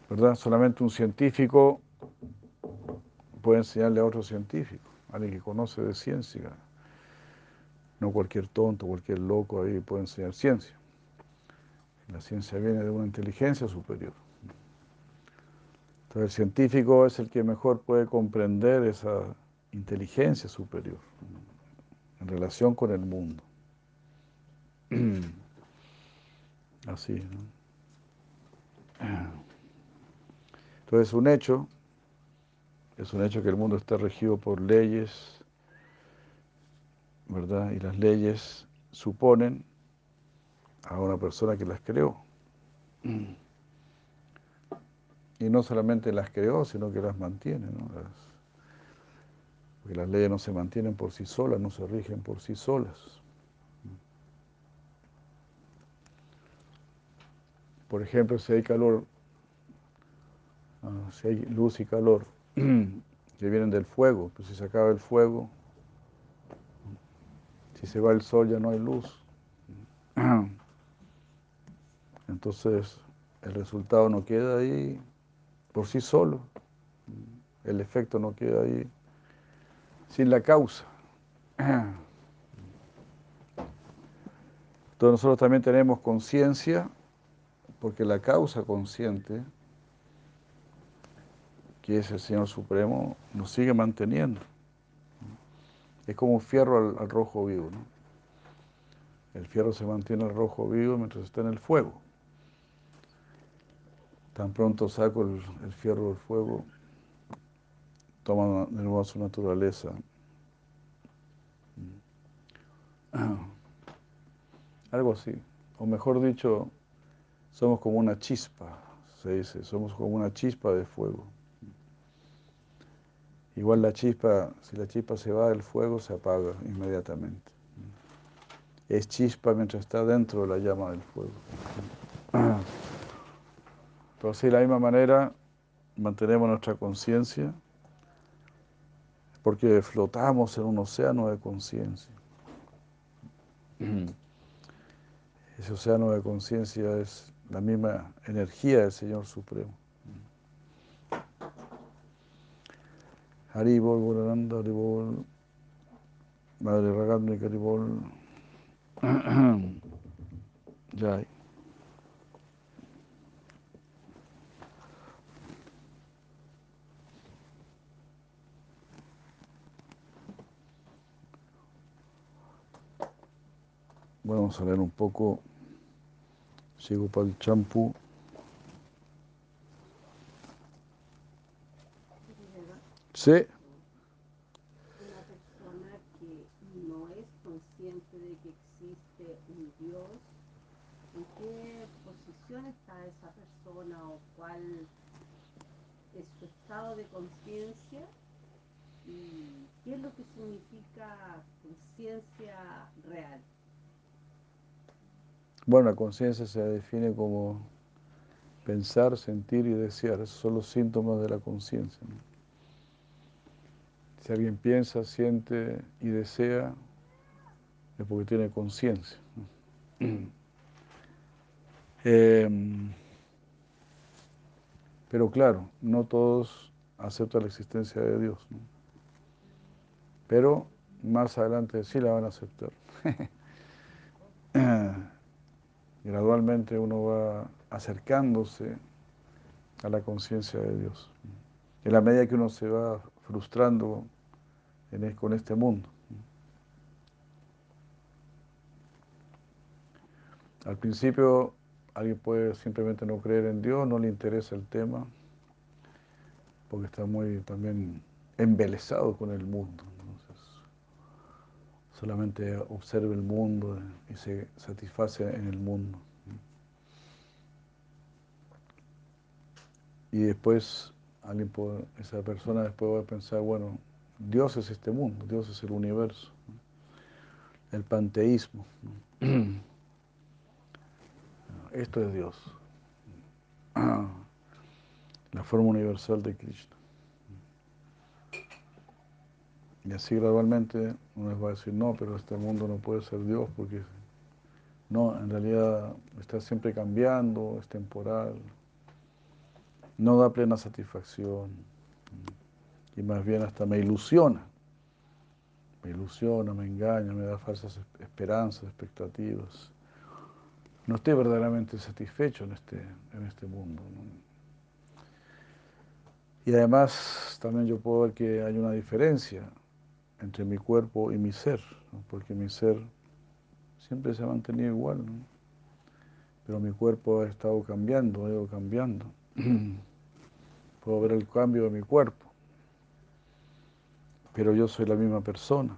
S1: ¿Verdad? Solamente un científico puede enseñarle a otro científico, alguien que conoce de ciencia. No cualquier tonto, cualquier loco ahí puede enseñar ciencia. La ciencia viene de una inteligencia superior. Entonces el científico es el que mejor puede comprender esa inteligencia superior en relación con el mundo. Así, ¿no? Entonces un hecho, es un hecho que el mundo está regido por leyes, ¿verdad? Y las leyes suponen a una persona que las creó. Mm. Y no solamente las creó, sino que las mantiene, ¿no? Porque las leyes no se mantienen por sí solas, no se rigen por sí solas. Por ejemplo, si hay calor, ah, si hay luz y calor, que vienen del fuego, pues si se acaba el fuego, si se va el sol ya no hay luz. Entonces el resultado no queda ahí por sí solo, el efecto no queda ahí sin la causa. Entonces nosotros también tenemos conciencia porque la causa consciente, que es el Señor Supremo, nos sigue manteniendo. Es como un fierro al, rojo vivo. El fierro se mantiene al rojo vivo mientras está en el fuego. Tan pronto saco el, el fierro del fuego, toma de nuevo su naturaleza. Algo así. O mejor dicho, somos como una chispa, se dice, somos como una chispa de fuego. Igual la chispa, si la chispa se va del fuego, se apaga inmediatamente. Es chispa mientras está dentro de la llama del fuego. Entonces, de la misma manera, mantenemos nuestra conciencia porque flotamos en un océano de conciencia. Ese océano de conciencia es la misma energía del Señor Supremo. Haribol, Gurananda, Haribol, Madre Ragatnik, Haribol, Jai. Vamos a ver un poco. Sigo para el champú. Sí.
S2: Una persona que no es consciente de que existe un Dios, ¿en qué posición está esa persona o cuál es su estado de conciencia? ¿Y qué es lo que significa conciencia real?
S1: Bueno, la conciencia se define como pensar, sentir y desear. Esos son los síntomas de la conciencia. Si alguien piensa, siente y desea, es porque tiene conciencia. Em, pero claro, no todos aceptan la existencia de Dios. Pero más adelante sí la van a aceptar. gradualmente uno va acercándose a la conciencia de Dios. En la medida que uno se va frustrando con este mundo. Al principio alguien puede simplemente no creer en Dios, no le interesa el tema, porque está muy también embelesado con el mundo solamente observa el mundo y se satisface en el mundo. Y después alguien esa persona después va a pensar, bueno, Dios es este mundo, Dios es el universo, el panteísmo. Esto es Dios, la forma universal de Krishna. Y así gradualmente uno les va a decir, no, pero este mundo no puede ser Dios porque no, en realidad está siempre cambiando, es temporal, no da plena satisfacción y más bien hasta me ilusiona. Me ilusiona, me engaña, me da falsas esperanzas, expectativas. No estoy verdaderamente satisfecho en este, en este mundo. Y además también yo puedo ver que hay una diferencia entre mi cuerpo y mi ser, porque mi ser siempre se ha mantenido igual, pero mi cuerpo ha estado cambiando, ha ido cambiando. Puedo ver el cambio de mi cuerpo, pero yo soy la misma persona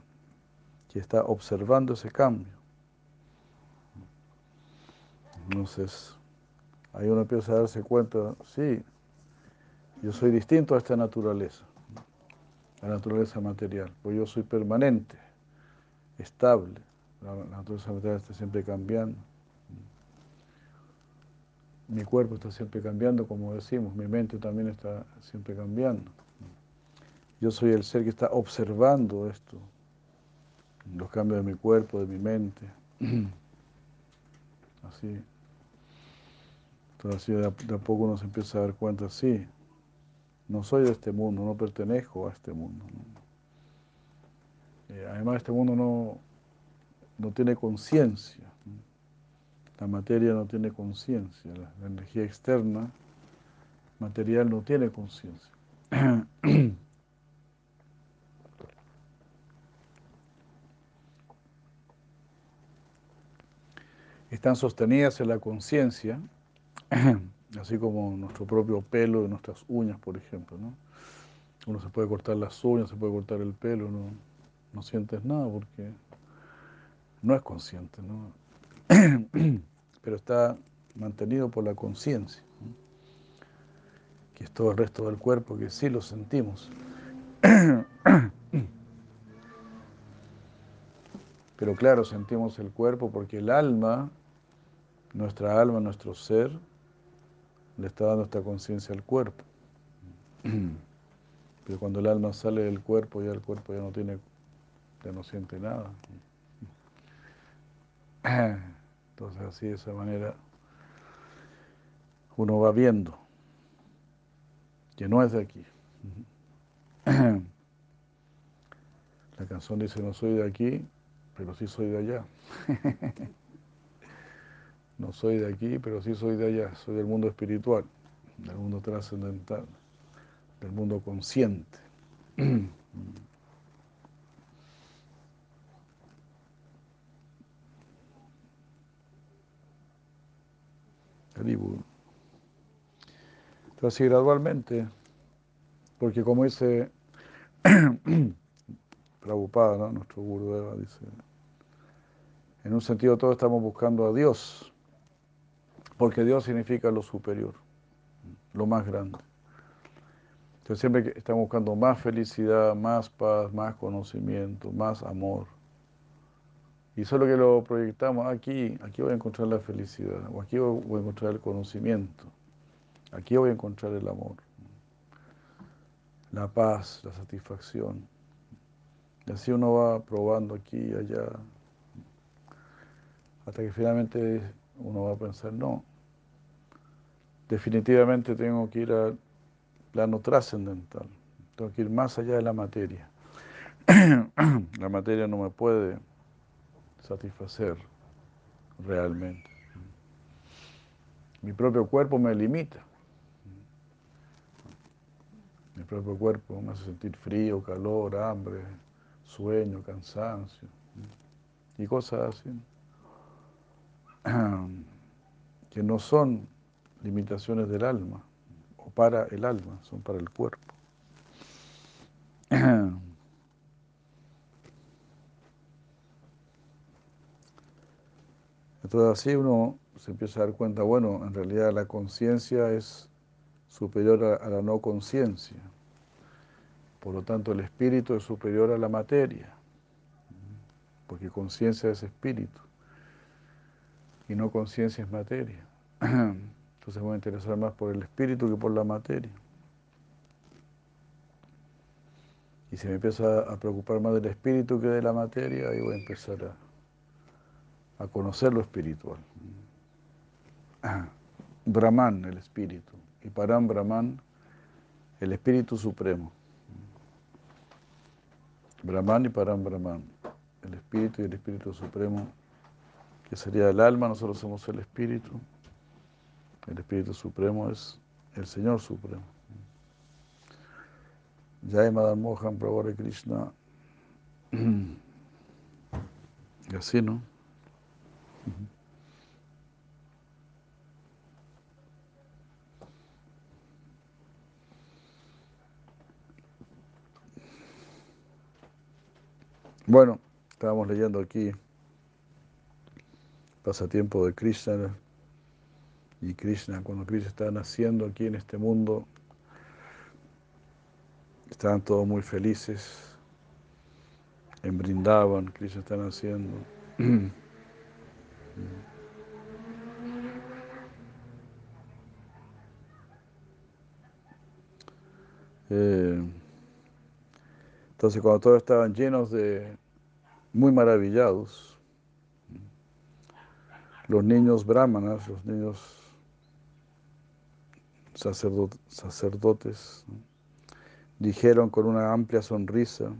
S1: que está observando ese cambio. Entonces, ahí uno empieza a darse cuenta, sí, yo soy distinto a esta naturaleza la naturaleza material, pues yo soy permanente, estable, la, naturaleza material está siempre cambiando. mi cuerpo está siempre cambiando, como decimos, mi mente también está siempre cambiando. Yo soy el ser que está observando esto, los cambios de mi cuerpo, de mi mente. Así. Entonces así de a, poco uno se empieza a dar cuenta, sí, no soy de este mundo, no pertenezco a este mundo. Eh, además este mundo no, no tiene conciencia. La materia no tiene conciencia, la energía externa material no tiene conciencia. Están sostenidas en la conciencia, así como nuestro propio pelo nuestras uñas, por ejemplo. ¿no? Uno se puede cortar las uñas, se puede cortar el pelo, no, no sientes nada porque no es consciente. ¿no? pero está mantenido por la conciencia, que es todo el resto del cuerpo, que sí lo sentimos. Pero claro, sentimos el cuerpo porque el alma, nuestra alma, nuestro ser, le está dando esta conciencia al cuerpo. Pero cuando el alma sale del cuerpo, ya el cuerpo ya no tiene, ya no siente nada. Entonces así de esa manera uno va viendo que no es de aquí. La canción dice no soy de aquí, pero sí soy de allá. No soy de aquí, pero sí soy de allá. Soy del mundo espiritual, del mundo trascendental, del mundo consciente. Entonces, gradualmente, porque como dice Prabhupada, ¿no? nuestro Gurudeva, dice, en un sentido todos estamos buscando a Dios, porque Dios significa lo superior, lo más grande. Entonces siempre estamos buscando más felicidad, más paz, más conocimiento, más amor. Y solo que lo proyectamos aquí, aquí voy a encontrar la felicidad, o aquí voy a encontrar el conocimiento, aquí voy a encontrar el amor, la paz, la satisfacción. Y así uno va probando aquí y allá, hasta que finalmente uno va a pensar, no, definitivamente tengo que ir al plano trascendental, tengo que ir más allá de la materia. la materia no me puede satisfacer realmente. Mi propio cuerpo me limita. Mi propio cuerpo me hace sentir frío, calor, hambre, sueño, cansancio y cosas así. Que no son limitaciones del alma o para el alma, son para el cuerpo. Entonces así uno se empieza a dar cuenta, bueno, en realidad la conciencia es superior a, la no conciencia. Por lo tanto, el espíritu es superior a la materia, porque conciencia es espíritu y no conciencia es materia. Entonces voy a interesar más por el espíritu que por la materia. Y si me empieza a preocupar más del espíritu que de la materia, ahí voy a empezar a a conocer lo espiritual. Brahman, el espíritu, y Param Brahman, el espíritu supremo. Brahman y Param Brahman, el espíritu y el espíritu supremo, que sería el alma, nosotros somos el espíritu, el espíritu supremo es el Señor supremo. Jai Madan Mohan Prabhu Krishna. Y así, ¿no? Bueno, estábamos leyendo aquí Pasatiempo de Krishna y Krishna, cuando Krishna está naciendo aquí en este mundo, estaban todos muy felices, en Brindaban, Krishna está naciendo. Eh, entonces cuando todos estaban llenos de, muy maravillados, los niños brahmanas, los niños sacerdotes, dijeron con una amplia sonrisa,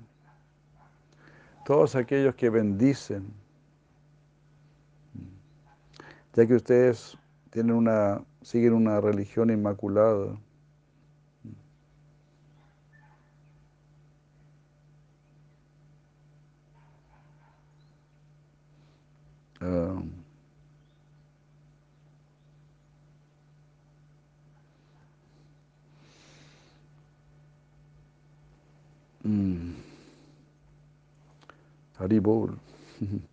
S1: todos aquellos que bendicen, ya que ustedes tienen una, siguen una religión inmaculada, uh, mm, Haribol.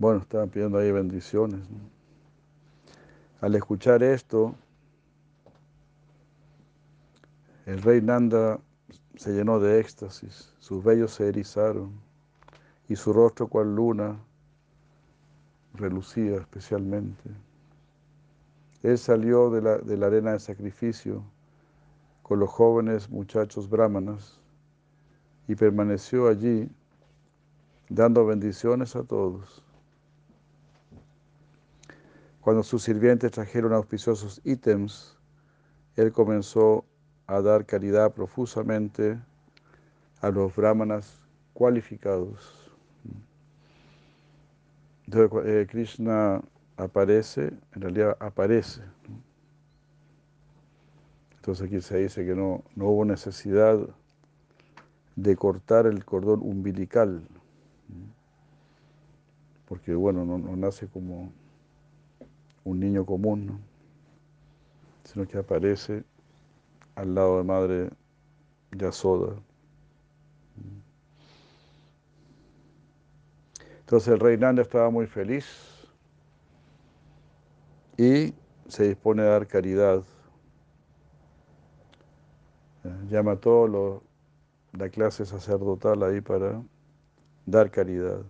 S1: Bueno, estaban pidiendo ahí bendiciones. Al escuchar esto, el rey Nanda se llenó de éxtasis, sus vellos se erizaron y su rostro cual luna relucía especialmente. Él salió de la, de la arena de sacrificio con los jóvenes muchachos brahmanas y permaneció allí dando bendiciones a todos. Cuando sus sirvientes trajeron auspiciosos ítems, él comenzó a dar caridad profusamente a los brahmanas cualificados. Eh, Krishna aparece, en realidad aparece. Entonces aquí se dice que no, no hubo necesidad de cortar el cordón umbilical, porque bueno, no, no nace como un niño común, ¿no? sino que aparece al lado de madre Yasoda. Entonces el rey Nanda estaba muy feliz y se dispone a dar caridad. Llama a toda la clase sacerdotal ahí para dar caridad.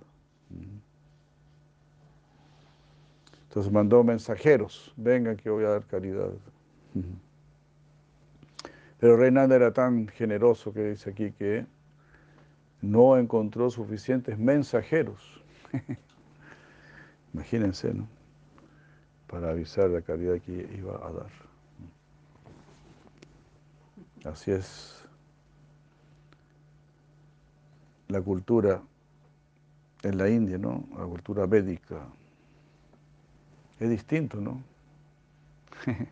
S1: Entonces mandó mensajeros, vengan que voy a dar caridad. Pero Reinaldo era tan generoso que dice aquí que no encontró suficientes mensajeros. Imagínense, ¿no? Para avisar la caridad que iba a dar. Así es la cultura en la India, ¿no? La cultura védica. Es distinto, ¿no?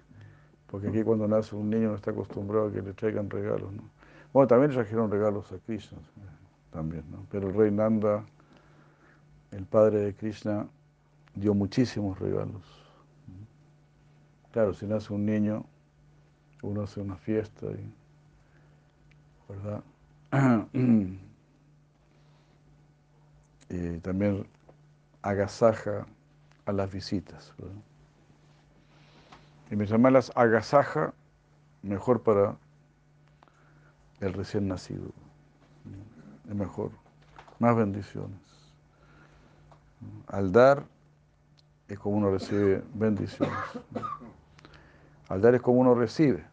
S1: Porque aquí cuando nace un niño no está acostumbrado a que le traigan regalos, ¿no? Bueno, también trajeron regalos a Krishna, también, ¿no? Pero el rey Nanda, el padre de Krishna, dio muchísimos regalos. Claro, si nace un niño, uno hace una fiesta, y, ¿verdad? y también agasaja a las visitas. Y mientras más las agasaja, mejor para el recién nacido. Es mejor. Más bendiciones. Al dar es como uno recibe bendiciones. Al dar es como uno recibe.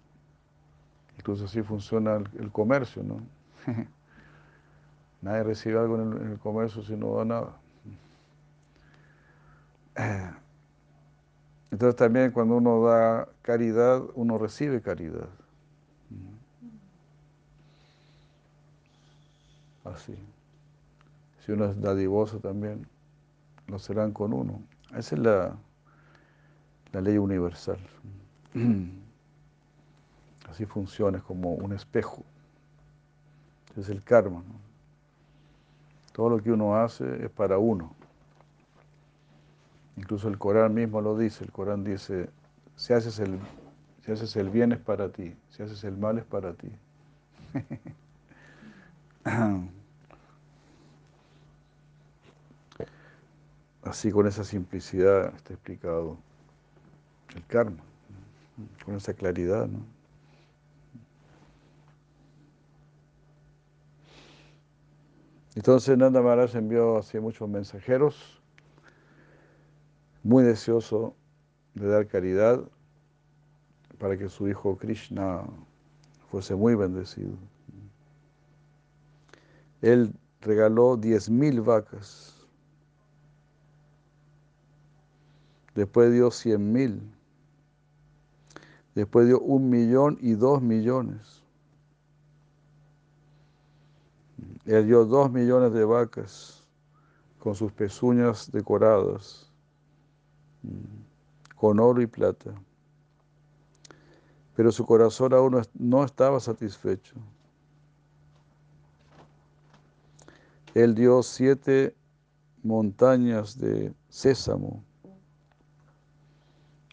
S1: Incluso así funciona el, comercio, ¿no? Nadie recibe algo en el comercio si no da nada. Entonces también cuando uno da caridad, uno recibe caridad. Así. Si uno es dadivoso también, lo serán con uno. Esa es la, la ley universal. Así funciona, es como un espejo. Es el karma. Todo lo que uno hace es para uno. Incluso el Corán mismo lo dice, el Corán dice, si haces el, si haces el bien es para ti, si haces el mal es para ti. Así con esa simplicidad está explicado el karma, con esa claridad. ¿no? Entonces Nanda Maharaj envió así muchos mensajeros muy deseoso de dar caridad para que su hijo Krishna fuese muy bendecido. Él regaló diez mil vacas. Después dio cien mil. Después dio un millón y dos millones. Dio dos millones de vacas con sus pezuñas decoradas, con oro y plata. Pero su corazón aún no estaba satisfecho. Él dio siete montañas de sésamo.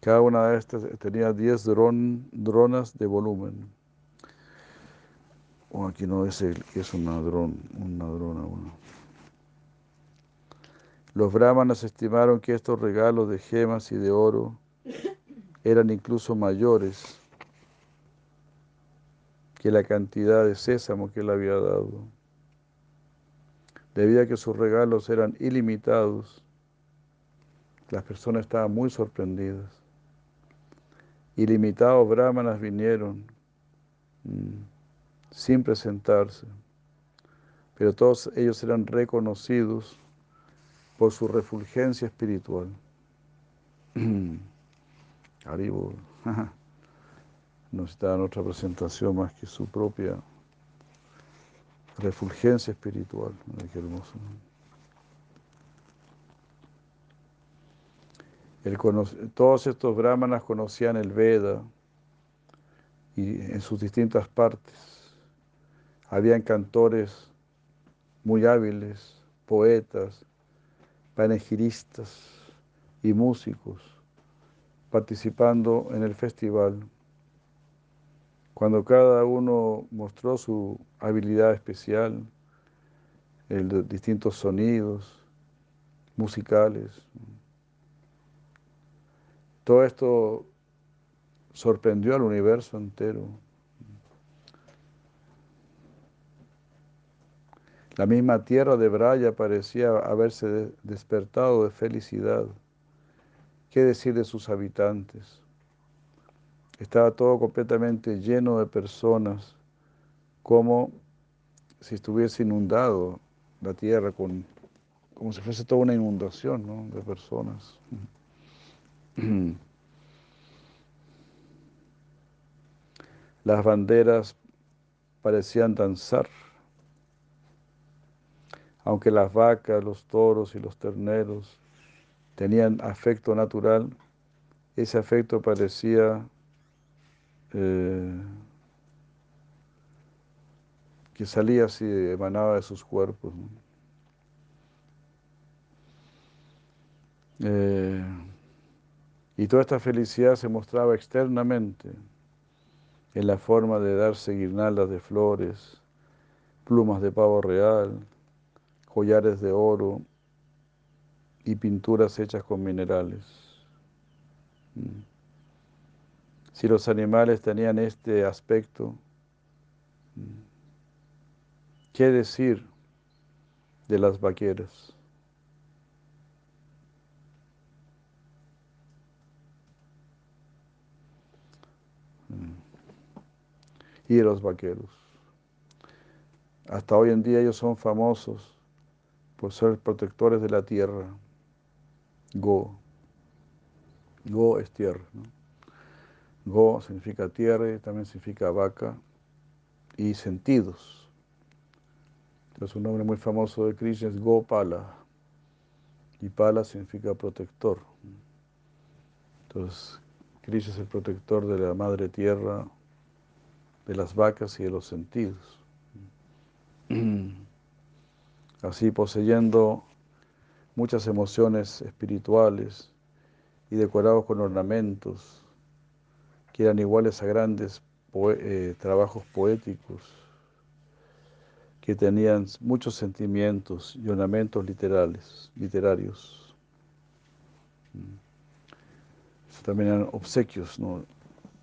S1: Cada una de estas tenía diez dronas de volumen. Oh, aquí no es el es una, dron, una drona. Los brahmanas estimaron que estos regalos de gemas y de oro eran incluso mayores que la cantidad de sésamo que él había dado. Debido a que sus regalos eran ilimitados, las personas estaban muy sorprendidas. Ilimitados brahmanas vinieron mm, sin presentarse, pero todos ellos eran reconocidos por su refulgencia espiritual. Haribo no está en otra presentación más que su propia refulgencia espiritual. qué hermoso. todos estos brahmanas conocían el Veda y en sus distintas partes. Habían cantores muy hábiles, poetas, panegiristas y músicos participando en el festival. Cuando cada uno mostró su habilidad especial, el distintos sonidos musicales, todo esto sorprendió al universo entero. La misma tierra de Braya parecía haberse despertado de felicidad. ¿Qué decir de sus habitantes? Estaba todo completamente lleno de personas, como si estuviese inundado la tierra, con, como si fuese toda una inundación de personas. Las banderas parecían danzar, aunque las vacas, los toros y los terneros tenían afecto natural, ese afecto parecía eh, que salía así, emanaba de sus cuerpos. Eh, y toda esta felicidad se mostraba externamente en la forma de darse guirnaldas de flores, plumas de pavo real, collares de oro y pinturas hechas con minerales. Mm. Si los animales tenían este aspecto, ¿qué decir de las vaqueras? Y de los vaqueros. Hasta hoy en día ellos son famosos por ser protectores de la tierra. Go. Go es tierra. Go significa tierra y también significa vaca y sentidos. Entonces un nombre muy famoso de Krishna es Gopala y Pala significa protector. Entonces Krishna es el protector de la madre tierra, de las vacas y de los sentidos. Así poseyendo muchas emociones espirituales y decorados con ornamentos, que eran iguales a grandes eh, trabajos poéticos, que tenían muchos sentimientos y ornamentos literales, literarios. Mm. También eran obsequios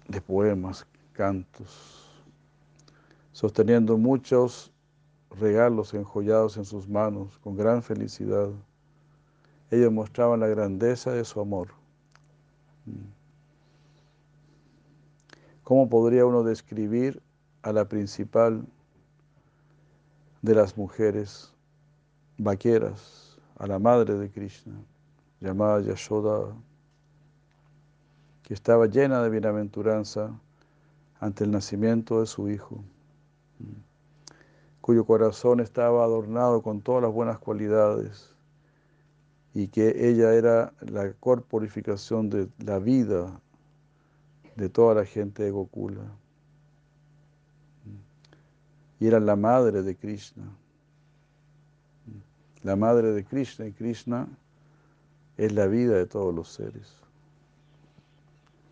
S1: de poemas, cantos, sosteniendo muchos regalos enjollados en sus manos con gran felicidad. Ellos mostraban la grandeza de su amor. Mm. ¿Cómo podría uno describir a la principal de las mujeres vaqueras, a la madre de Krishna, llamada Yashoda, que estaba llena de bienaventuranza ante el nacimiento de su hijo, cuyo corazón estaba adornado con todas las buenas cualidades y que ella era la corporificación de la vida de toda la gente de Gokula. Y era la madre de Krishna. La madre de Krishna y Krishna es la vida de todos los seres.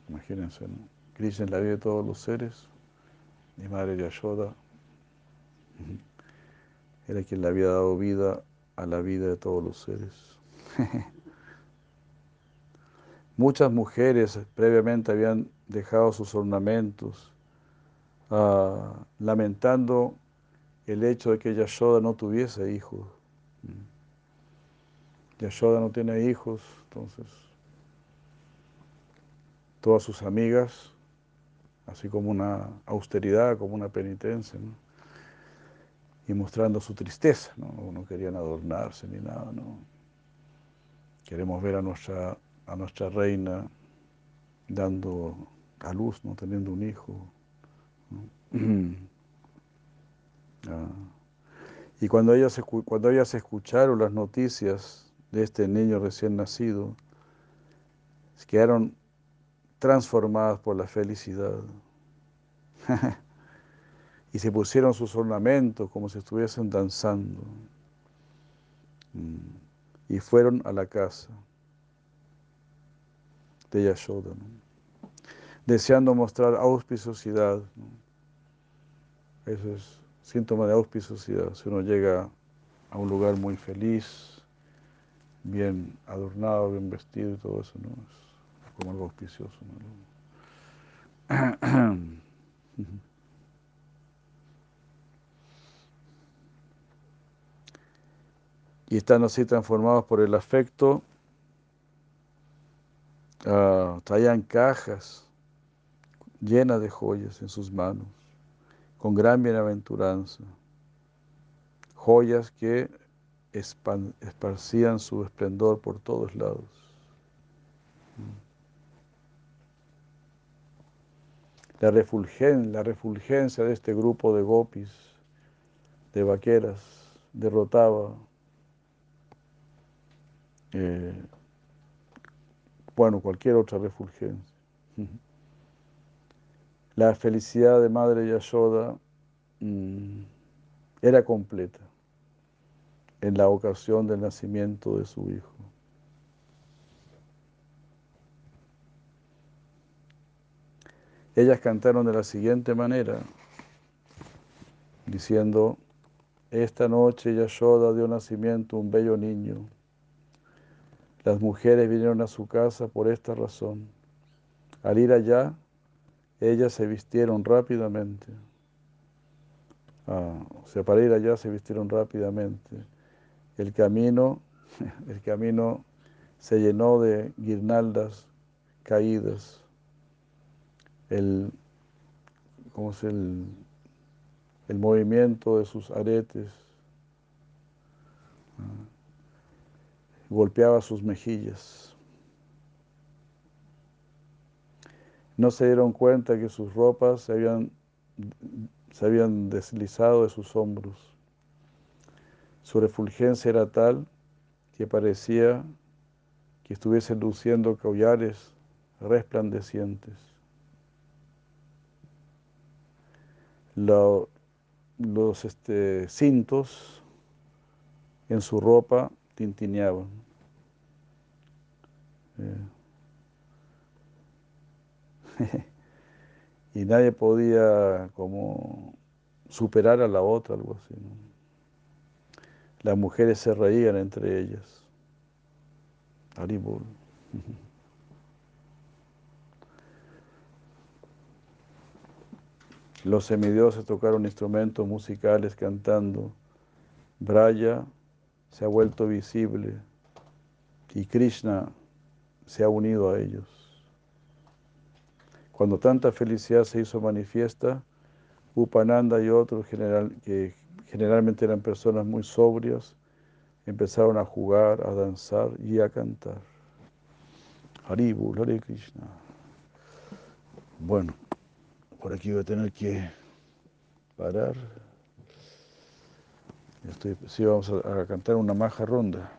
S1: Imagínense, Krishna es la vida de todos los seres. Mi madre Yashoda era quien le había dado vida a la vida de todos los seres. Muchas mujeres previamente habían dejado sus ornamentos, ah, lamentando el hecho de que Yashoda no tuviese hijos. Yashoda no tiene hijos, entonces todas sus amigas, así como una austeridad, como una penitencia, y mostrando su tristeza, ¿no? no querían adornarse ni nada, ¿no? Queremos ver a nuestra, a nuestra reina dando a luz, ¿no? teniendo un hijo. Ah. Y cuando ellas, cuando ellas escucharon las noticias de este niño recién nacido, quedaron transformadas por la felicidad. y se pusieron sus ornamentos como si estuviesen danzando. Mm y fueron a la casa de Yashoda, deseando mostrar auspiciosidad. Eso es síntoma de auspiciosidad. Si uno llega a un lugar muy feliz, bien adornado, bien vestido y todo eso, ¿no? es como algo auspicioso. y están así transformados por el afecto, uh, traían cajas llenas de joyas en sus manos, con gran bienaventuranza, joyas que esparcían su esplendor por todos lados. La, la refulgencia de este grupo de gopis, de vaqueras, derrotaba eh, bueno, cualquier otra refulgencia. La felicidad de Madre Yashoda mm, era completa en la ocasión del nacimiento de su hijo. Ellas cantaron de la siguiente manera, diciendo, esta noche Yashoda dio nacimiento a un bello niño las mujeres vinieron a su casa por esta razón. Al ir allá, ellas se vistieron rápidamente. Ah, o sea, para ir allá se vistieron rápidamente. El camino, el camino se llenó de guirnaldas caídas. El, ¿cómo es el, el movimiento de sus aretes. Ah, golpeaba sus mejillas. No se dieron cuenta que sus ropas se habían, se habían deslizado de sus hombros. Su refulgencia era tal que parecía que estuviesen luciendo collares resplandecientes. los este, cintos en su ropa tintineaban. Eh. y nadie podía como superar a la otra, algo así. Las mujeres se reían entre ellas. Los semidioses tocaron instrumentos musicales cantando Braya se ha vuelto visible y Krishna se ha unido a ellos. Cuando tanta felicidad se hizo manifiesta, Upananda y otros general, que generalmente eran personas muy sobrias, empezaron a jugar, a danzar y a cantar. Haribu, Hare Krishna. Bueno, por aquí voy a tener que parar. Estoy, sí, vamos a, a cantar una maja ronda.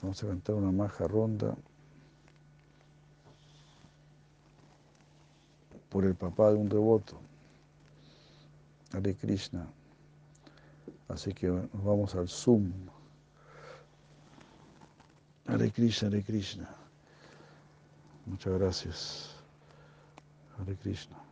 S1: Vamos a cantar una maja ronda. por el papá de un devoto, Hare Krishna. Así que nos vamos al Zoom. Hare Krishna, Hare Krishna. Muchas gracias. Hare Krishna.